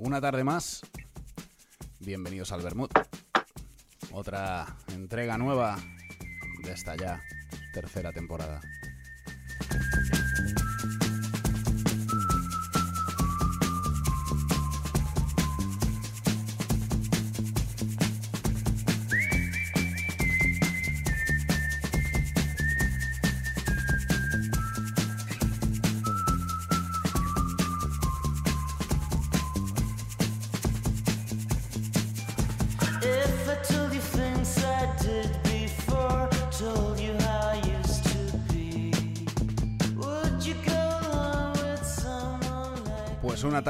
Una tarde más. Bienvenidos al Bermud. Otra entrega nueva de esta ya tercera temporada.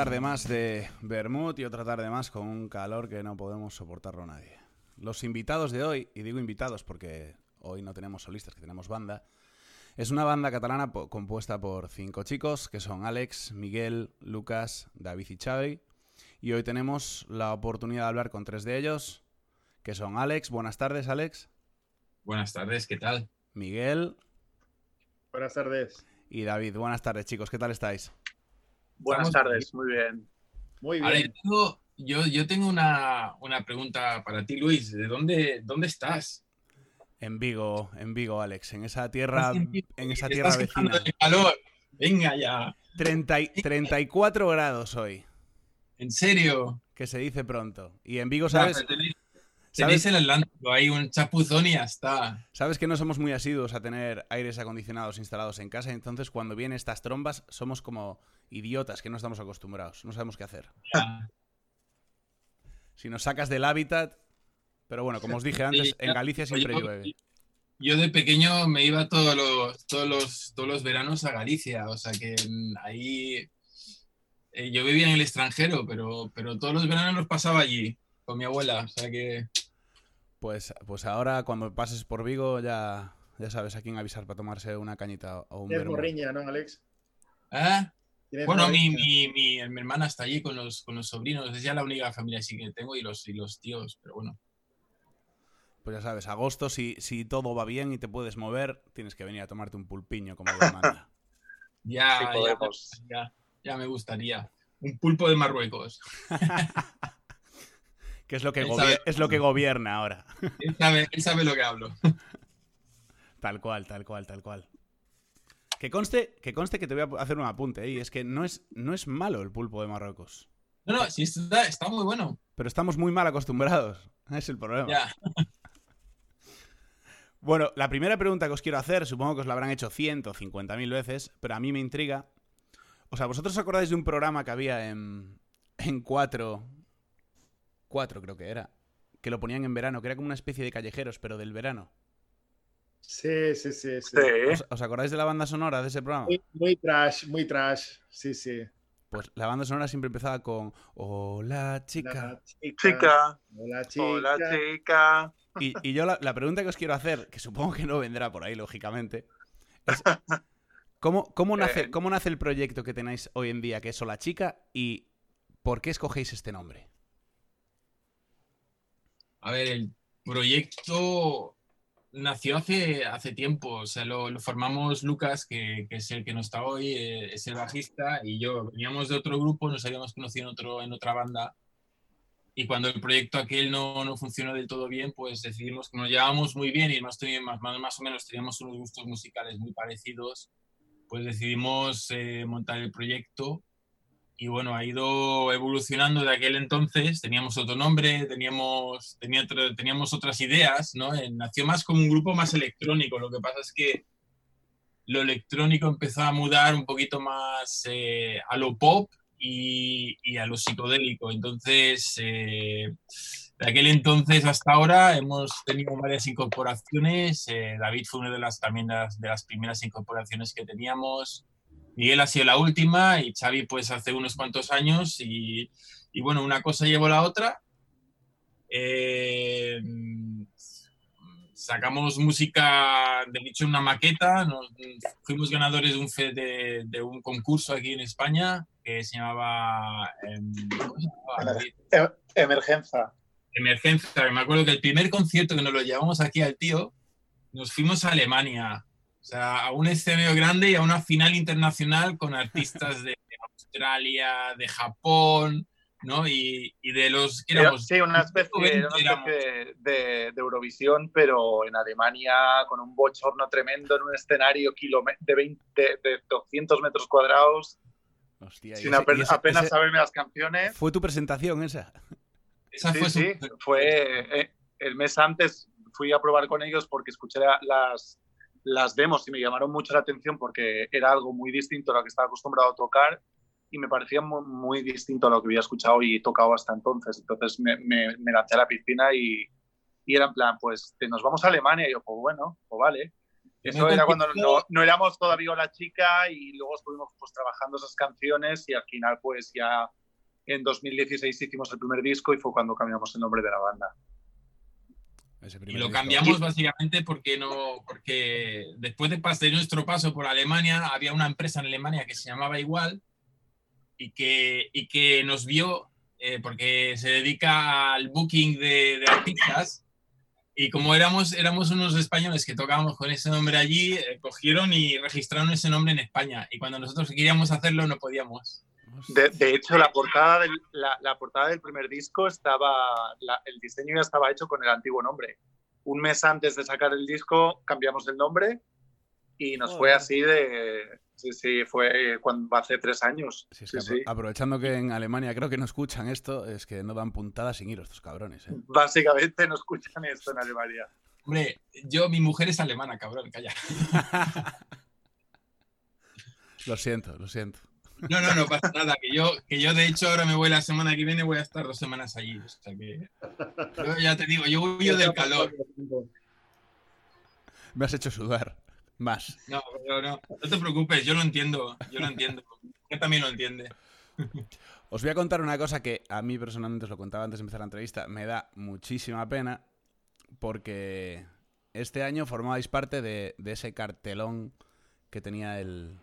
Tarde más de Bermud y otra tarde más con un calor que no podemos soportarlo nadie. Los invitados de hoy, y digo invitados porque hoy no tenemos solistas, que tenemos banda, es una banda catalana po- compuesta por cinco chicos que son Alex, Miguel, Lucas, David y Xavi. Y hoy tenemos la oportunidad de hablar con tres de ellos, que son Alex. Buenas tardes, Alex. Buenas tardes, ¿qué tal? Miguel Buenas tardes. y David. Buenas tardes, chicos. ¿Qué tal estáis? Buenas Estamos tardes, muy bien. Muy Ahora, bien. yo tengo, yo, yo tengo una, una pregunta para ti, Luis. ¿De dónde, dónde estás? En Vigo, en Vigo, Alex. En esa tierra, en esa tierra vecina. de calor. Venga ya. 30 y- 34 grados hoy, ¿En serio? que se dice pronto. Y en Vigo, ¿sabes? Tenéis, el Atlántico, hay un chapuzón y ya está. Sabes que no somos muy asiduos a tener aires acondicionados instalados en casa, entonces cuando vienen estas trombas somos como idiotas que no estamos acostumbrados, no sabemos qué hacer. Ya. Si nos sacas del hábitat, pero bueno, como os dije antes, Sí, en Galicia siempre Yo- llueve. Yo de pequeño me iba todos los, todos los, todos los veranos a Galicia, o sea que ahí eh, yo vivía en el extranjero, pero, pero todos los veranos los pasaba allí con mi abuela, o sea que Pues, pues ahora cuando pases por Vigo ya, ya sabes a quién avisar para tomarse una cañita o un Tienes morriña, ¿no, Alex? ¿Eh? Bueno, mi, mi, mi, mi hermana está allí con los, con los sobrinos, es ya la única familia así que tengo y los, y los tíos, pero bueno. Pues ya sabes, agosto, si, si todo va bien y te puedes mover, tienes que venir a tomarte un pulpiño como Dios manda. Ya, Sí ya, podemos. ya, ya me gustaría. Un pulpo de Marruecos. que es lo que, sabe. es lo que gobierna ahora. Él sabe, él sabe lo que hablo. Tal cual, tal cual, tal cual. Que conste, que conste que te voy a hacer un apunte, ¿eh? y es que no es, no es malo el pulpo de Marruecos. No, no, sí, está, está muy bueno. Pero estamos muy mal acostumbrados. Es el problema. Bueno, la primera pregunta que os quiero hacer, supongo que os la habrán hecho 150.000 veces, pero a mí me intriga. O sea, ¿vosotros os acordáis de un programa que había en, en 4? 4 creo que era. Que lo ponían en verano, que era como una especie de callejeros, pero del verano. Sí, sí, sí. sí. ¿Os, os acordáis de la banda sonora de ese programa? Muy, muy trash, muy trash. Sí, sí. Pues la banda sonora siempre empezaba con Hola chica. La chica. Hola, chica. hola chica. Y, y yo la, la pregunta que os quiero hacer, que supongo que no vendrá por ahí, lógicamente, es ¿cómo, cómo, nace, Bien. ¿cómo nace el proyecto que tenéis hoy en día, que es Hola Chica, y por qué escogéis este nombre? A ver, el proyecto nació hace, hace tiempo, o sea, lo, lo formamos Lucas, que, que es el que no está hoy, eh, es el bajista, y yo veníamos de otro grupo, nos habíamos conocido en, otro, en otra banda, y cuando el proyecto aquel no, no funcionó del todo bien, pues decidimos que nos llevábamos muy bien y más, más, más o menos teníamos unos gustos musicales muy parecidos, pues decidimos eh, montar el proyecto y bueno, ha ido evolucionando de aquel entonces. Teníamos otro nombre, teníamos, tenía otro- teníamos otras ideas, ¿no? Eh, Nació más como un grupo más electrónico. Lo que pasa es que lo electrónico empezó a mudar un poquito más eh, a lo pop y, y a lo psicodélico. Entonces, eh, de aquel entonces hasta ahora hemos tenido varias incorporaciones. Eh, David fue una de las también de las, de las primeras incorporaciones que teníamos. Miguel ha sido la última y Xavi pues hace unos cuantos años y, y bueno, una cosa llevó la otra. Eh, sacamos música, de hecho una maqueta, nos- fuimos ganadores de un, fe- de, de un concurso aquí en España que se llamaba. Em- Emergencia. Emergencia. Me acuerdo que el primer concierto que nos lo llevamos aquí al tío, nos fuimos a Alemania. O sea, a un escenario grande y a una final internacional con artistas de Australia, de Japón, ¿no? Y, y de los que Era- éramos sí, una especie, era una 20 éramos. especie de, de Eurovisión, pero en Alemania con un bochorno tremendo en un escenario de, 20, de, de 200 metros cuadrados, Hostia, sin ese- ese- apenas ese- saberme las canciones. ¿Fue tu presentación esa? Esa sí, fue su- sí, fue eh, el mes antes fui a probar con ellos porque escuché la- las, las demos y me llamaron mucho la atención porque era algo muy distinto a lo que estaba acostumbrado a tocar y me parecía muy, muy distinto a lo que había escuchado y tocado hasta entonces. Entonces me, me- me lancé a la piscina y, y era en plan, pues te- nos vamos a Alemania y yo, pues bueno, pues vale. Eso era cuando no, no éramos todavía la chica y luego estuvimos pues trabajando esas canciones y al final pues ya en 2016 hicimos el primer disco y fue cuando cambiamos el nombre de la banda. Ese Y lo disco. cambiamos básicamente porque no, porque después de, de nuestro paso por Alemania, había una empresa en Alemania que se llamaba igual y que, y que nos vio eh, porque se dedica al booking de, de artistas. Y como éramos, éramos unos españoles que tocábamos con ese nombre allí, eh, cogieron y registraron ese nombre en España. Y cuando nosotros queríamos hacerlo, no podíamos. De, de hecho, la portada, del, la, la portada del primer disco estaba, la- el diseño ya estaba hecho con el antiguo nombre. Un mes antes de sacar el disco cambiamos el nombre y nos fue así de... Sí, sí, fue cuando hace tres años. Si es que Sí, apro- sí. aprovechando que en Alemania creo que no escuchan esto, es que no dan puntadas sin hilos estos cabrones. ¿eh? Básicamente no escuchan esto en Alemania. Hombre, yo, mi mujer es alemana, cabrón, calla. Lo siento, lo siento. No, no, no pasa nada. Que yo, que yo de hecho, ahora me voy la semana que viene, voy a estar dos semanas allí. O sea que. Yo ya te digo, yo huyo del calor. Me has hecho sudar. Más. No, pero no, no te preocupes, yo lo entiendo. Yo lo entiendo. Yo también lo entiende. Os voy a contar una cosa que a mí personalmente os lo contaba antes de empezar la entrevista. Me da muchísima pena porque este año formabais parte de, de ese cartelón que tenía el,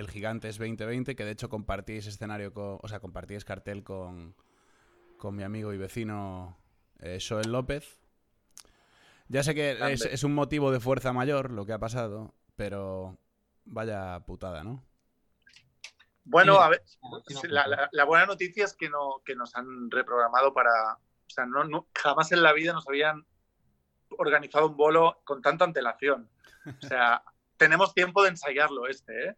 el Gigantes 2020, que de hecho compartíais escenario con, o sea, compartíais cartel con, con mi amigo y vecino eh, Joel López. Ya sé que es, es un motivo de fuerza mayor lo que ha pasado, pero vaya putada, ¿no? Bueno, a ver, la buena noticia es que, no, que nos han reprogramado para... O sea, no, no- jamás en la vida nos habían organizado un bolo con tanta antelación. O sea, tenemos tiempo de ensayarlo este, ¿eh?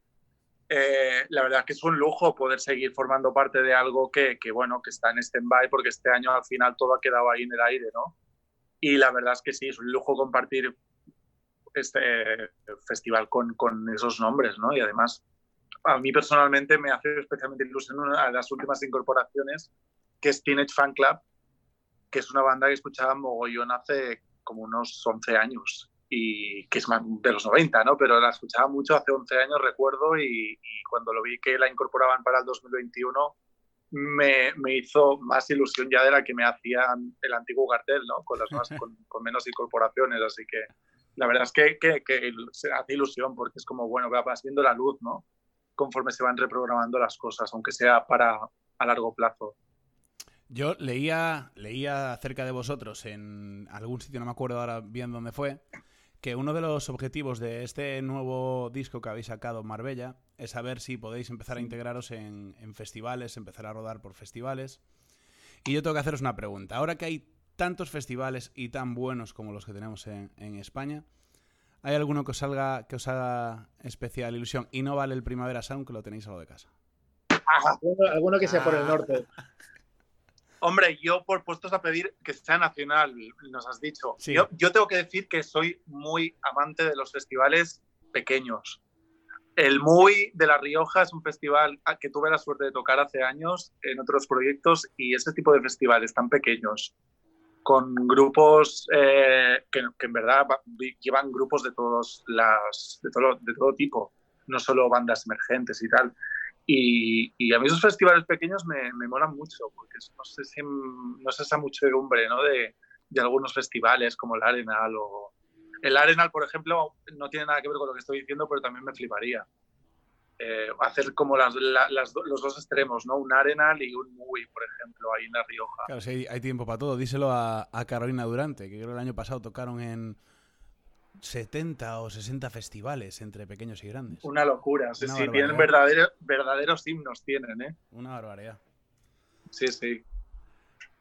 Eh, la verdad que es un lujo poder seguir formando parte de algo que, que, bueno, que está en stand-by porque este año al final todo ha quedado ahí en el aire, ¿no? Y la verdad es que sí, es un lujo compartir este festival con, con esos nombres, ¿no? Y además, a mí personalmente me hace especialmente ilusión una de las últimas incorporaciones, que es Teenage Fan Club, que es una banda que escuchaba mogollón hace como unos 11 años, y que es más de los 90, ¿no? Pero la escuchaba mucho hace 11 años, recuerdo, y, y cuando lo vi que la incorporaban para el 2021, me, me hizo más ilusión ya de la que me hacían el antiguo cartel, ¿no? Con, las más, con, con menos incorporaciones, así que la verdad es que, que, que se hace ilusión porque es como, bueno, va viendo la luz, ¿no? Conforme se van reprogramando las cosas, aunque sea para a largo plazo. Yo leía, leía acerca de vosotros en algún sitio, no me acuerdo ahora bien dónde fue, que uno de los objetivos de este nuevo disco que habéis sacado en Marbella es saber si podéis empezar a integraros en, en festivales, empezar a rodar por festivales. Y yo tengo que haceros una pregunta. Ahora que hay tantos festivales y tan buenos como los que tenemos en, en España, ¿hay alguno que os, salga, que os haga especial ilusión? Y no vale el Primavera Sound, que lo tenéis a lo de casa. Alguno, alguno que sea por el Ah. norte. Hombre, yo por puestos a pedir que sea nacional, nos has dicho. Sí. Yo, yo tengo que decir que soy muy amante de los festivales pequeños. El Muy de La Rioja es un festival que tuve la suerte de tocar hace años en otros proyectos y ese tipo de festivales tan pequeños, con grupos eh, que, que en verdad llevan grupos de, todos las, de, todo, de todo tipo, no solo bandas emergentes y tal. Y, y a mí esos festivales pequeños me, me molan mucho, porque no sé, si, no es esa muchedumbre ¿no? de, de algunos festivales como el Arenal o... El Arenal, por ejemplo, no tiene nada que ver con lo que estoy diciendo, pero también me fliparía. Eh, hacer como las, la- los dos extremos, ¿no? Un Arenal y un Muy, por ejemplo, ahí en La Rioja. Claro, hay, hay tiempo para todo. Díselo a, a Carolina Durante, que creo que el año pasado tocaron en 70 o 60 festivales entre pequeños y grandes. Una locura. Sí, Una sí, barbaridad. tienen verdadero- verdaderos himnos, tienen, ¿eh? Una barbaridad. Sí, sí.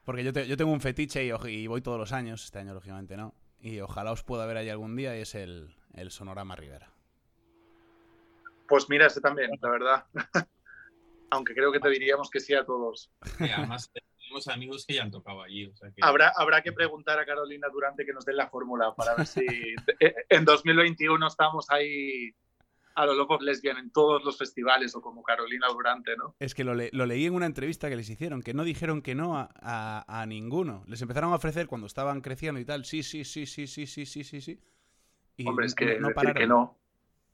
Porque yo, te- yo tengo un fetiche y, voy todos los años, este año lógicamente no. Y ojalá os pueda ver ahí algún día y es el, el Sonorama Rivera. Pues mira, ese también, la verdad. Aunque creo que te diríamos que sí a todos. Y además tenemos amigos que ya han tocado allí. o sea que- Habrá, habrá que preguntar a Carolina Durante que nos den la fórmula para ver si en 2021 estamos ahí a los locos lesbian en todos los festivales o como Carolina Durante, ¿no? Es que lo, le- lo leí en una entrevista que les hicieron, que no dijeron que no a, a- a ninguno. Les empezaron a ofrecer cuando estaban creciendo y tal, sí, sí, sí, sí, sí, sí, sí, sí, sí. Y Hombre, es que no, pararon. que no.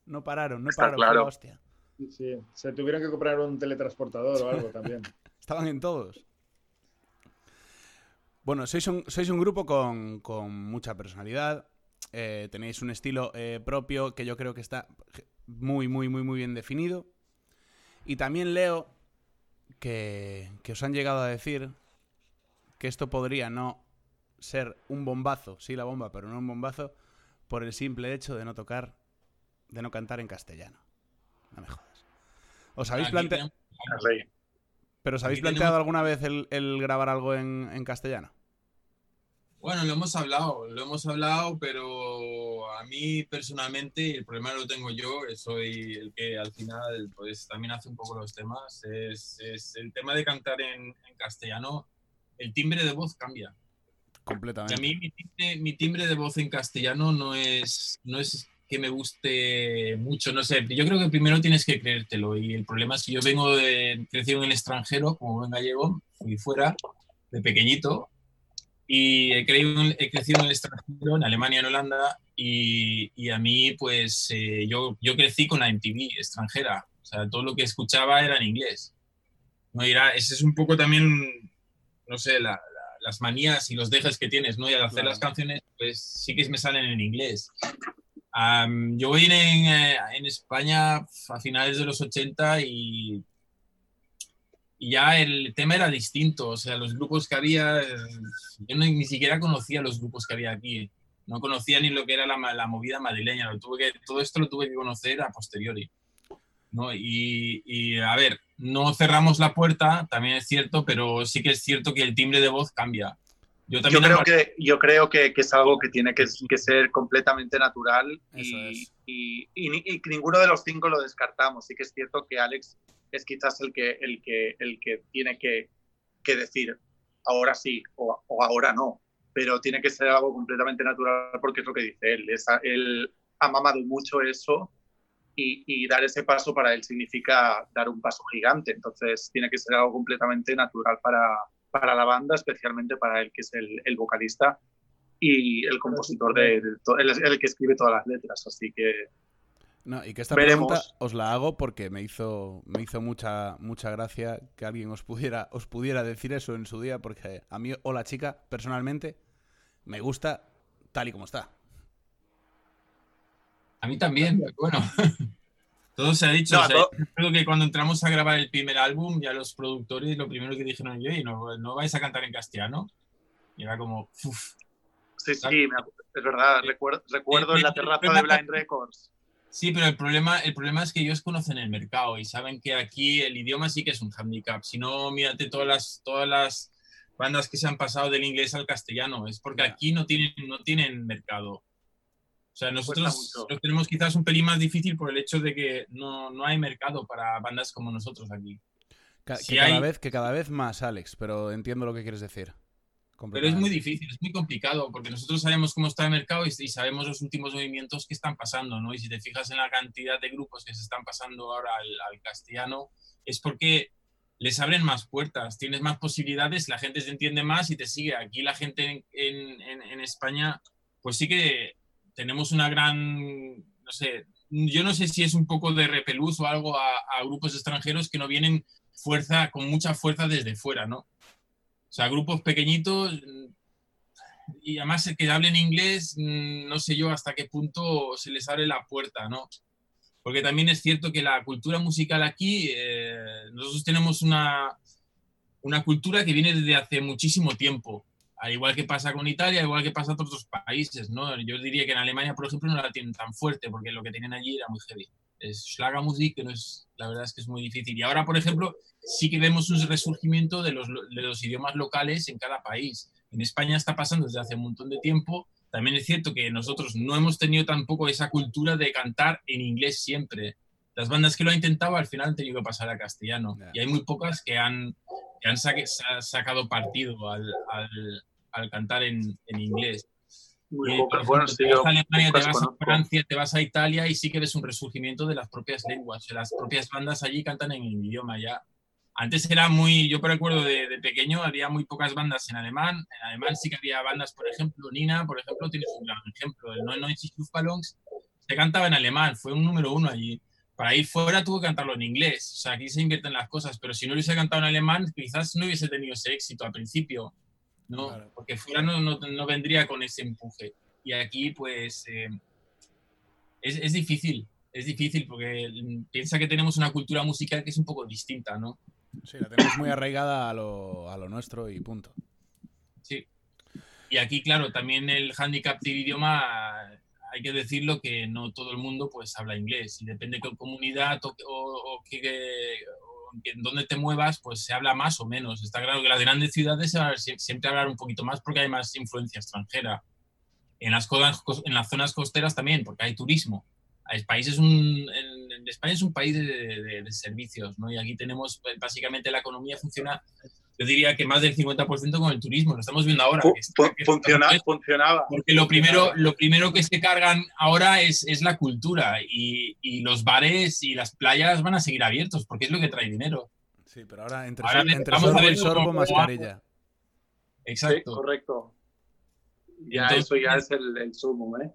No pararon, no Está pararon. claro. hostia. Sí, sí. Se tuvieron que comprar un teletransportador o algo también. Estaban en todos. Bueno, sois un, sois un grupo con, con mucha personalidad. eh, tenéis un estilo eh, propio que yo creo que está muy, muy, muy, muy bien definido. Y también leo que, que os han llegado a decir que esto podría no ser un bombazo, sí la bomba, pero no un bombazo, por el simple hecho de no tocar, de no cantar en castellano. No me jodas. ¿Os habéis planteado... ¿Pero os habéis planteado alguna vez el, el grabar algo en, en castellano? Bueno, lo hemos hablado, lo hemos hablado, pero a mí personalmente, el problema lo tengo yo, soy el que al final pues también hace un poco los temas, es, es el tema de cantar en, en castellano, el timbre de voz cambia. Y Completamente. a mí mi timbre, mi timbre de voz en castellano no es, no es que me guste mucho, no sé, yo creo que primero tienes que creértelo y el problema es que yo vengo de, crecido en el extranjero, como buen gallego, fui fuera de pequeñito y he, creído he crecido en el extranjero, en Alemania, en Holanda y, y a mí pues eh, yo, yo crecí con la MTV extranjera, o sea, todo lo que escuchaba era en inglés. No, era, ese es un poco también, no sé, la, las manías y los dejes que tienes, ¿no? Y al hacer Claro. las canciones, pues sí que me salen en inglés. Am, yo voy en, eh, en España a finales de los 80 y, ya el tema era distinto. O sea, los grupos que había, eh, yo no- ni siquiera conocía los grupos que había aquí. No conocía ni lo que era la, la movida madrileña. Todo esto lo tuve que conocer a posteriori. ¿no? Y, y, a ver, no cerramos la puerta, también es cierto, pero sí que es cierto que el timbre de voz cambia. Yo Yo también creo al- que, yo creo que, que es algo que tiene que, que ser completamente natural Eso y, es. y- y y ninguno de los cinco lo descartamos. Sí que es cierto que Alex es quizás el que, el que, el que tiene que, que decir ahora sí o, o ahora no, pero tiene que ser algo completamente natural porque es lo que dice él. Es, él ha mamado mucho eso y, y dar ese paso para él significa dar un paso gigante. Entonces tiene que ser algo completamente natural para, para la banda, especialmente para él, que es el, el vocalista y el compositor, de, to- el que escribe todas las letras. Así que No, y que esta Veremos. pregunta os la hago porque me hizo, me hizo mucha, mucha gracia que alguien os pudiera, os pudiera decir eso en su día, porque a mí o la chica, personalmente, me gusta tal y como está. A mí también, bueno. Todo se ha dicho. No, o sea, todo- creo que cuando entramos a grabar el primer álbum, ya los productores lo primero que dijeron yo, y no, no vais a cantar en castellano. Y era como, "Uf". sí, sí, es verdad. Recuerdo, recuerdo en la terraza de Blind Records. Sí, pero el problema, el problema es que ellos conocen el mercado y saben que aquí el idioma sí que es un handicap. Si no, mírate todas las, todas las bandas que se han pasado del inglés al castellano. Es porque Ya. aquí no tienen, no tienen mercado. O sea, nosotros lo tenemos quizás un pelín más difícil por el hecho de que no, no hay mercado para bandas como nosotros aquí. Ca- Si que, cada vez, que cada vez más, Alex, pero entiendo lo que quieres decir. Pero es muy difícil, es muy complicado, porque nosotros sabemos cómo está el mercado y, y sabemos los últimos movimientos que están pasando, ¿no? Y si te fijas en la cantidad de grupos que se están pasando ahora al, al castellano, es porque les abren más puertas, tienes más posibilidades, la gente se entiende más y te sigue. Aquí la gente en, en- en- en España, pues sí que tenemos una gran, no sé, yo no sé si es un poco de repelús o algo a, grupos extranjeros que no vienen fuerza, con mucha fuerza desde fuera, ¿no? O sea, grupos pequeñitos mm, y además que hablen inglés, mm, no sé yo hasta qué punto se les abre la puerta, ¿no? Porque también es cierto que la cultura musical aquí, eh, nosotros tenemos una, una cultura que viene desde hace muchísimo tiempo, al igual que pasa con Italia, al igual que pasa en otros países, ¿no? Yo diría que en Alemania, por ejemplo, no la tienen tan fuerte, porque lo que tienen allí era muy heavy. es Schlagermusik, que no es, la verdad es que es muy difícil. Y ahora, por ejemplo, sí que vemos un resurgimiento de los, de los idiomas locales en cada país. En España está pasando desde hace un montón de tiempo. También es cierto que nosotros no hemos tenido tampoco esa cultura de cantar en inglés siempre. Las bandas que lo han intentado al final han tenido que pasar a castellano. Y hay muy pocas que han, que han sa- sacado partido al, al- al cantar en, en inglés. Muy Eh, Bueno, te vas a Alemania, te vas a. Francia, te vas a Italia y sí que ves un resurgimiento de las propias lenguas. Las propias bandas allí cantan en el idioma ya. Antes era muy, yo recuerdo de, de pequeño, había muy pocas bandas en alemán. En alemán sí que había bandas, por ejemplo, Nina, por ejemplo, tienes un gran ejemplo. El 99 Luftballons se cantaba en alemán, fue un número uno allí. Para ir fuera tuvo que cantarlo en inglés. O sea, aquí se invierten las cosas, pero si no hubiese cantado en alemán, quizás no hubiese tenido ese éxito al principio. ¿no? Claro. Porque fuera no, no, no vendría con ese empuje. Y aquí, pues, eh, es, es difícil. Es difícil porque piensa que tenemos una cultura musical que es un poco distinta, ¿no? Sí, la tenemos muy arraigada a lo, a lo nuestro y punto. Sí. Y aquí, claro, también el handicap del idioma, hay que decirlo que no todo el mundo pues habla inglés. Y depende de qué comunidad o, o- o qué- en dónde te muevas, pues se habla más o menos. Está claro que las grandes ciudades siempre hablar un poquito más porque hay más influencia extranjera. En las, en las zonas costeras también, porque hay turismo. El país es un, en España es un país de, de- de servicios, ¿no? Y aquí tenemos, pues, básicamente, la economía funciona, yo diría que más del 50% con el turismo. Lo estamos viendo ahora. Que está- fu- que funciona- está- funcionaba. porque lo primero, lo primero que se cargan ahora es, es la cultura y, y los bares y las playas van a seguir abiertos porque es lo que trae dinero. Sí, pero ahora entre, Ahora entre vamos a sorbo ver y sorbo, cómo- mascarilla. Sí, Exacto. correcto. Ya Entonces- eso ya es el, el sumo, ¿eh?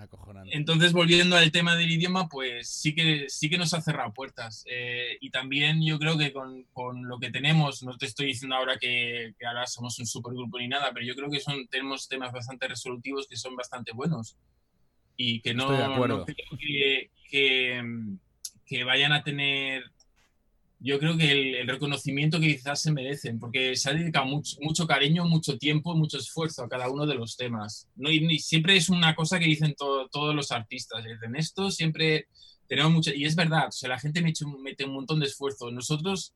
Acojonante. Entonces, volviendo al tema del idioma, pues sí que, sí que nos ha cerrado puertas. Eh, y también yo creo que con, con lo que tenemos, no te estoy diciendo ahora que, que ahora somos un supergrupo ni nada, pero yo creo que son, tenemos temas bastante resolutivos que son bastante buenos. Y que no, Estoy de acuerdo. no creo que, que, que vayan a tener, yo creo que el, el reconocimiento que quizás se merecen, porque se ha dedicado mucho, mucho cariño, mucho tiempo, mucho esfuerzo a cada uno de los temas. ¿no? Y, y siempre es una cosa que dicen to- todos los artistas, dicen esto siempre tenemos mucho, y es verdad, o sea, la gente mete, un- mete un montón de esfuerzo, nosotros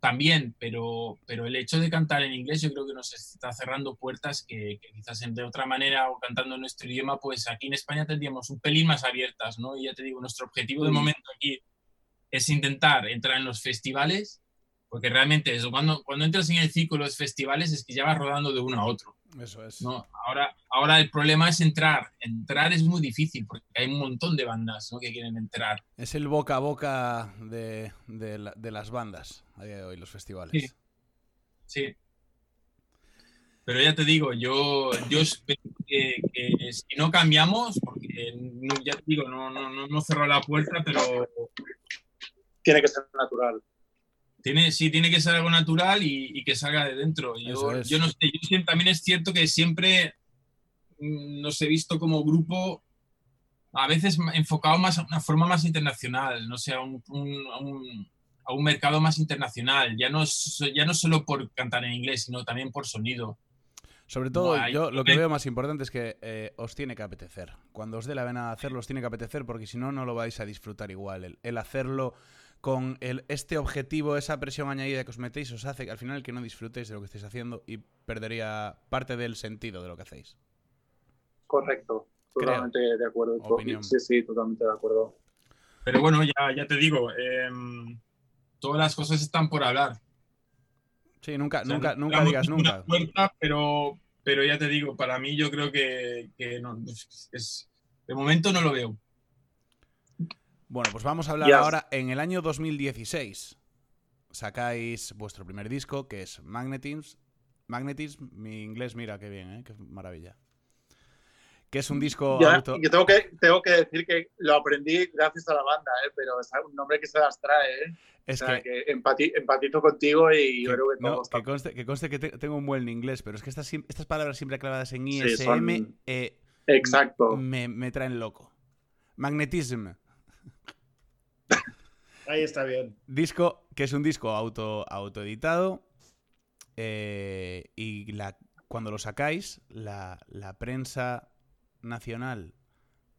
también, pero, pero el hecho de cantar en inglés yo creo que nos está cerrando puertas que, que quizás de otra manera o cantando en nuestro idioma, pues aquí en España tendríamos un pelín más abiertas, ¿no? Y ya te digo, nuestro objetivo de momento aquí es intentar entrar en los festivales, porque realmente eso, cuando, cuando entras en el ciclo de los festivales es que ya vas rodando de uno a otro. Eso es. ¿no? Ahora, ahora el problema es entrar. Entrar es muy difícil porque hay un montón de bandas ¿no? que quieren entrar. Es el boca a boca de, de la- de las bandas a día de hoy, los festivales. Sí. Sí. Pero ya te digo, yo, yo espero que, que si no cambiamos, porque no- ya te digo, no, no, no, no cerró la puerta, pero Tiene que ser natural. Tiene, sí, tiene que ser algo natural y, y que salga de dentro. Yo, es. yo no sé, yo siempre- también es cierto que siempre mm, nos he visto como grupo a veces enfocado más a una forma más internacional, no sé, a un, un- a un- a un mercado más internacional. Ya no, es, ya no solo por cantar en inglés, sino también por sonido. Sobre todo, yo lo que veo más importante es que eh, os tiene que apetecer. Cuando os dé la vena hacerlo, os tiene que apetecer porque si no, no lo vais a disfrutar igual. El, el hacerlo con el, este objetivo, esa presión añadida que os metéis, os hace que al final que no disfrutéis de lo que estáis haciendo y perdería parte del sentido de lo que hacéis. Correcto. Creo. Totalmente de acuerdo. Opinión. Sí, sí, totalmente de acuerdo. Pero bueno, ya, ya te digo, em, todas las cosas están por hablar. Sí, nunca, O sea, nunca, no nunca digas nunca. puerta, pero, pero ya te digo, para mí yo creo que, que no, es- es- de momento no lo veo. Bueno, pues vamos a hablar ahora. En el año 2016 sacáis vuestro primer disco, que es Magnetism. Magnetism, mi inglés, mira qué bien, ¿eh? qué maravilla. Que es un disco Ya, auto- yo tengo que, tengo que decir que lo aprendí gracias a la banda, ¿eh? pero es un nombre que se las trae. ¿eh? Es o sea, que, que, empati- empatizo contigo y yo que- creo que no, que conste, que conste que te- tengo un buen inglés, pero es que estas, palabras siempre clavadas en Sí, ISM son- eh, Exacto. me, me traen loco. Magnetism. Ahí está bien. Disco que es un disco auto, autoeditado. eh, y cuando lo sacáis, la, la prensa nacional,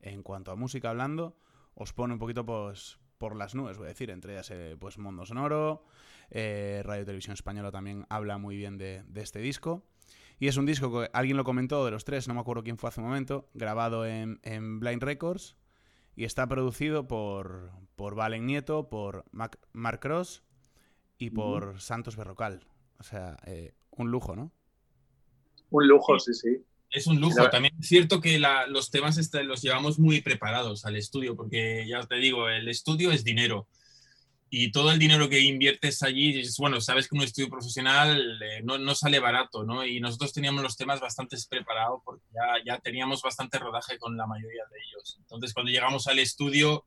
en cuanto a música hablando, os pone un poquito pues, por las nubes, voy a decir, entre ellas eh, pues Mundo Sonoro, eh, Radio Televisión Española también habla muy bien de, de este disco. Y es un disco que alguien lo comentó de los tres, no me acuerdo quién fue hace un momento, grabado en, en Blind Records y está producido por, por Valen Nieto, por Mac- Mark Cross y por Santos Berrocal. O sea, eh, un lujo, ¿no? Un lujo, sí, sí. Es un lujo. También es cierto que la- los temas este, los llevamos muy preparados al estudio, porque ya te digo, el estudio es dinero. Y todo el dinero que inviertes allí, es, bueno, sabes que un estudio profesional eh, no, no sale barato, ¿no? Y nosotros teníamos los temas bastante preparados porque ya, ya teníamos bastante rodaje con la mayoría de ellos. Entonces, cuando llegamos al estudio,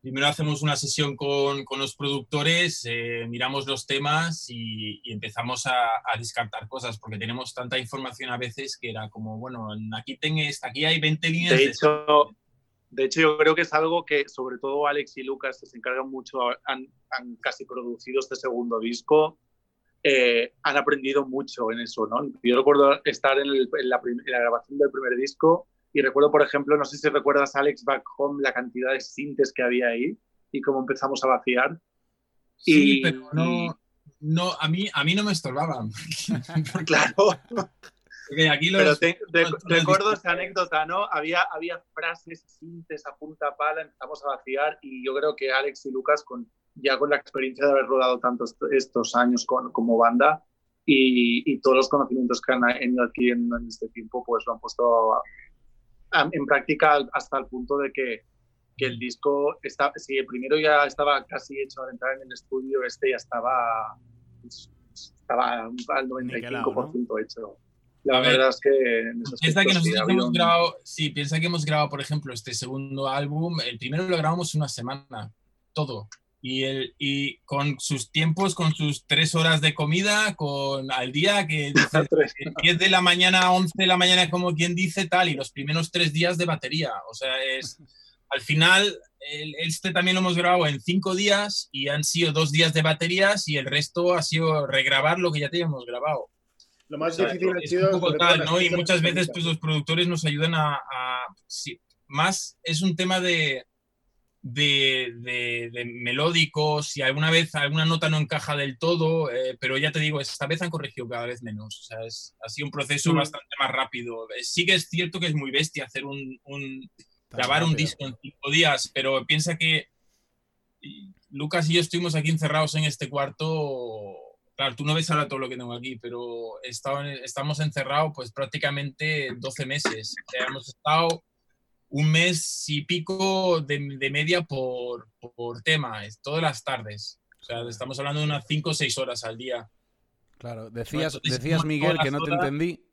primero hacemos una sesión con, con los productores, eh, miramos los temas y, y empezamos a, a descartar cosas, porque tenemos tanta información a veces que era como, bueno, aquí, tenés, aquí hay 20 líneas de hecho, de hecho, yo creo que es algo que sobre todo Alex y Lucas, que se encargan mucho, han, han casi producido este segundo disco, eh, han aprendido mucho en eso, ¿no? Yo recuerdo estar en, el- en la, prim- en la grabación del primer disco y recuerdo, por ejemplo, no sé si recuerdas, Alex, Back Home, la cantidad de sintes que había ahí y cómo empezamos a vaciar. Sí, Y- pero no, no, a, mí, a mí no me estorbaban. Claro, Porque aquí los, pero te- te- los- recuerdo esa anécdota, ¿no? Había, había frases, sintes a punta pala, empezamos a vaciar y yo creo que Alex y Lucas, con, ya con la experiencia de haber rodado tantos estos años con- como banda y, y todos los conocimientos que han tenido aquí en, este tiempo, pues lo han puesto a- a- en práctica hasta el punto de que, que el disco, está, si el primero ya estaba casi hecho al entrar en el estudio, este ya estaba, estaba al 95% hecho. La ver, verdad es que Piensa que sí, nosotros hemos grabado, sí, piensa que hemos grabado, por ejemplo, este segundo álbum, el primero lo grabamos una semana, todo. Y, el, y con sus tiempos, con sus tres horas de comida, con al día, que de 10 de la mañana a 11 de la mañana, como quien dice, tal, y los primeros tres días de batería. O sea, es. Al final, el- este también lo hemos grabado en cinco días y han sido dos días de baterías y el resto ha sido regrabar lo que ya teníamos grabado. Lo más O sea, difícil ha es sido. un poco sobre todo tal, las ¿no? Y muchas veces pues, los productores nos ayudan a... a- sí, más es un tema de, de, de- de melódicos, si alguna vez alguna nota no encaja del todo, eh, pero ya te digo, esta vez han corregido cada vez menos. O sea, es, ha sido un proceso Mm. bastante más rápido. Eh, Sí que es cierto que es muy bestia hacer un, grabar un disco en cinco días, pero piensa que Lucas y yo estuvimos aquí encerrados en este cuarto. Claro, tú no ves ahora todo lo que tengo aquí, pero he estado en- estamos encerrados pues prácticamente 12 meses. O sea, hemos estado un mes y pico de, de media por, por tema, todas las tardes. O sea, estamos hablando de unas 5 o 6 horas al día. Claro, decías, entonces, decías Miguel, que no te horas- entendí,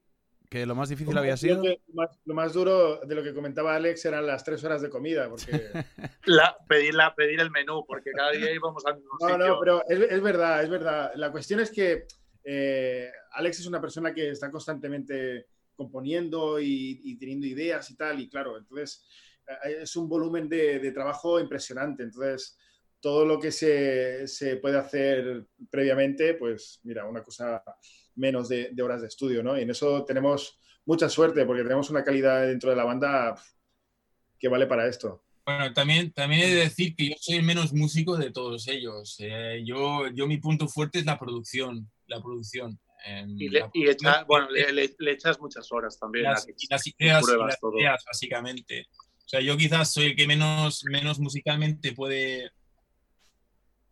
que lo más difícil había sido... Lo, más, lo más duro de lo que comentaba Alex eran las tres horas de comida, porque La, pedir, la, pedir el menú, porque cada día íbamos al mismo No, sitio. no, pero es, es verdad, es verdad. La cuestión es que eh, Alex es una persona que está constantemente componiendo y, y teniendo ideas y tal, y claro, entonces eh, es un volumen de, de trabajo impresionante. Entonces, todo lo que se, se puede hacer previamente, pues mira, una cosa menos de, de horas de estudio, ¿no? Y en eso tenemos mucha suerte porque tenemos una calidad dentro de la banda que vale para esto. Bueno, también, también he de decir que yo soy el menos músico de todos ellos. Eh, yo, yo mi punto fuerte es la producción, la producción. Em, Y, le, la y echa- producción, bueno, le, le- le echas muchas horas también. las, y las ideas, y pruebas las todo. ideas, básicamente. O sea, yo quizás soy el que menos, menos musicalmente puede,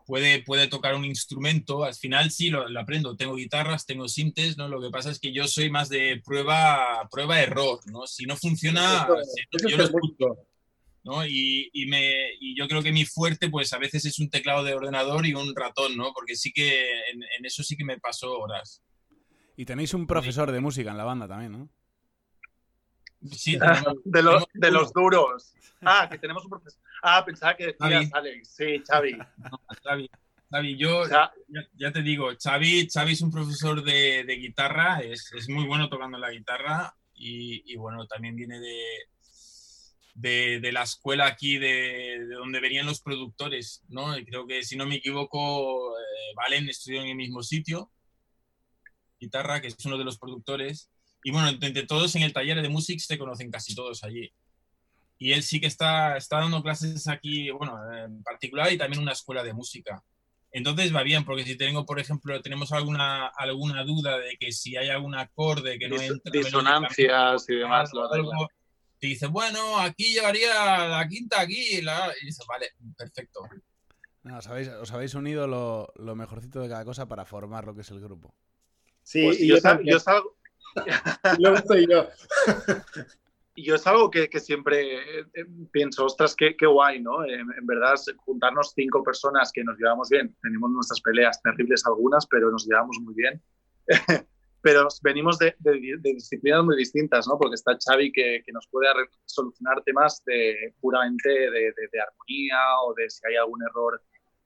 puede, puede tocar un instrumento. Al final sí lo, lo aprendo. Tengo guitarras, tengo sintes, ¿no? Lo que pasa es que yo soy más de prueba, prueba error, ¿no? Si no funciona, Eso- si- eso yo lo músico. ¿no? Y, y me, y yo creo que mi fuerte, pues a veces es un teclado de ordenador y un ratón, ¿no? Porque sí que en, en eso sí que me paso horas. Y tenéis un profesor de música en la banda también, ¿no? Sí, tenemos- de, los, de los duros. Ah, que tenemos un profesor. Ah, pensaba que decías. Alex. Sí, Xavi. Xavi, Xavi, yo ya, ya te digo, Xavi, Xavi es un profesor de, de guitarra, es, es muy bueno tocando la guitarra y, y bueno, también viene de, de, de la escuela aquí de, de donde venían los productores, ¿no? Y creo que si no me equivoco, eh, Valen estudió en el mismo sitio, guitarra, que es uno de los productores. Y bueno, entre todos en el taller de Musics se conocen casi todos allí. Y él sí que está, está dando clases aquí, bueno, en particular y también una escuela de música. Entonces va bien, porque si tengo, por ejemplo, tenemos alguna, alguna duda de que si hay algún acorde que no Dis- entra disonancias y demás, lo algo, te dice, bueno, aquí llevaría la quinta aquí, la... y dice, vale, perfecto. No, os, habéis, os habéis unido lo, lo mejorcito de cada cosa para formar lo que es el grupo. Sí, Pues y yo, yo, sal- también. yo salgo, Y luego estoy yo. Y yo es algo que, que siempre eh, eh, pienso, ostras, qué, qué guay, ¿no? Eh, en verdad, juntarnos cinco personas que nos llevamos bien, tenemos nuestras peleas terribles algunas, pero nos llevamos muy bien. pero venimos de, disciplinas muy distintas, ¿no? Porque está Xavi que, que nos puede solucionar temas de, puramente de, de- armonía o de si hay algún error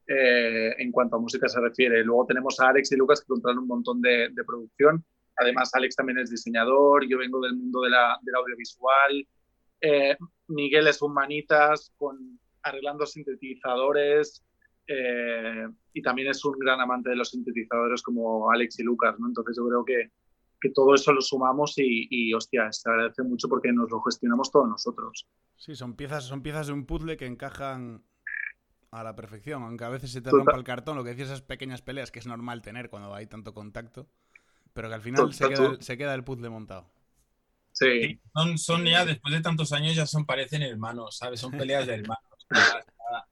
en cuanto a música se refiere. Luego tenemos a Alex y Lucas que controlan un montón de producción. Además, Alex también es diseñador, yo vengo del mundo de la- del audiovisual. Eh, Miguel es un manitas con, arreglando sintetizadores eh, y también es un gran amante de los sintetizadores como Alex y Lucas, ¿no? Entonces yo creo que, que todo eso lo sumamos y, y, hostia, se agradece mucho porque nos lo gestionamos todos nosotros. Sí, son piezas, son piezas de un puzzle que encajan a la perfección, aunque a veces se te rompa el cartón, lo que decías esas pequeñas peleas que es normal tener cuando hay tanto contacto, pero que al final se queda, el, se queda el puzzle montado. Sí, Sí, Son, son ya, después de tantos años, ya son, parecen hermanos, ¿sabes? Son peleas de hermanos. Hasta,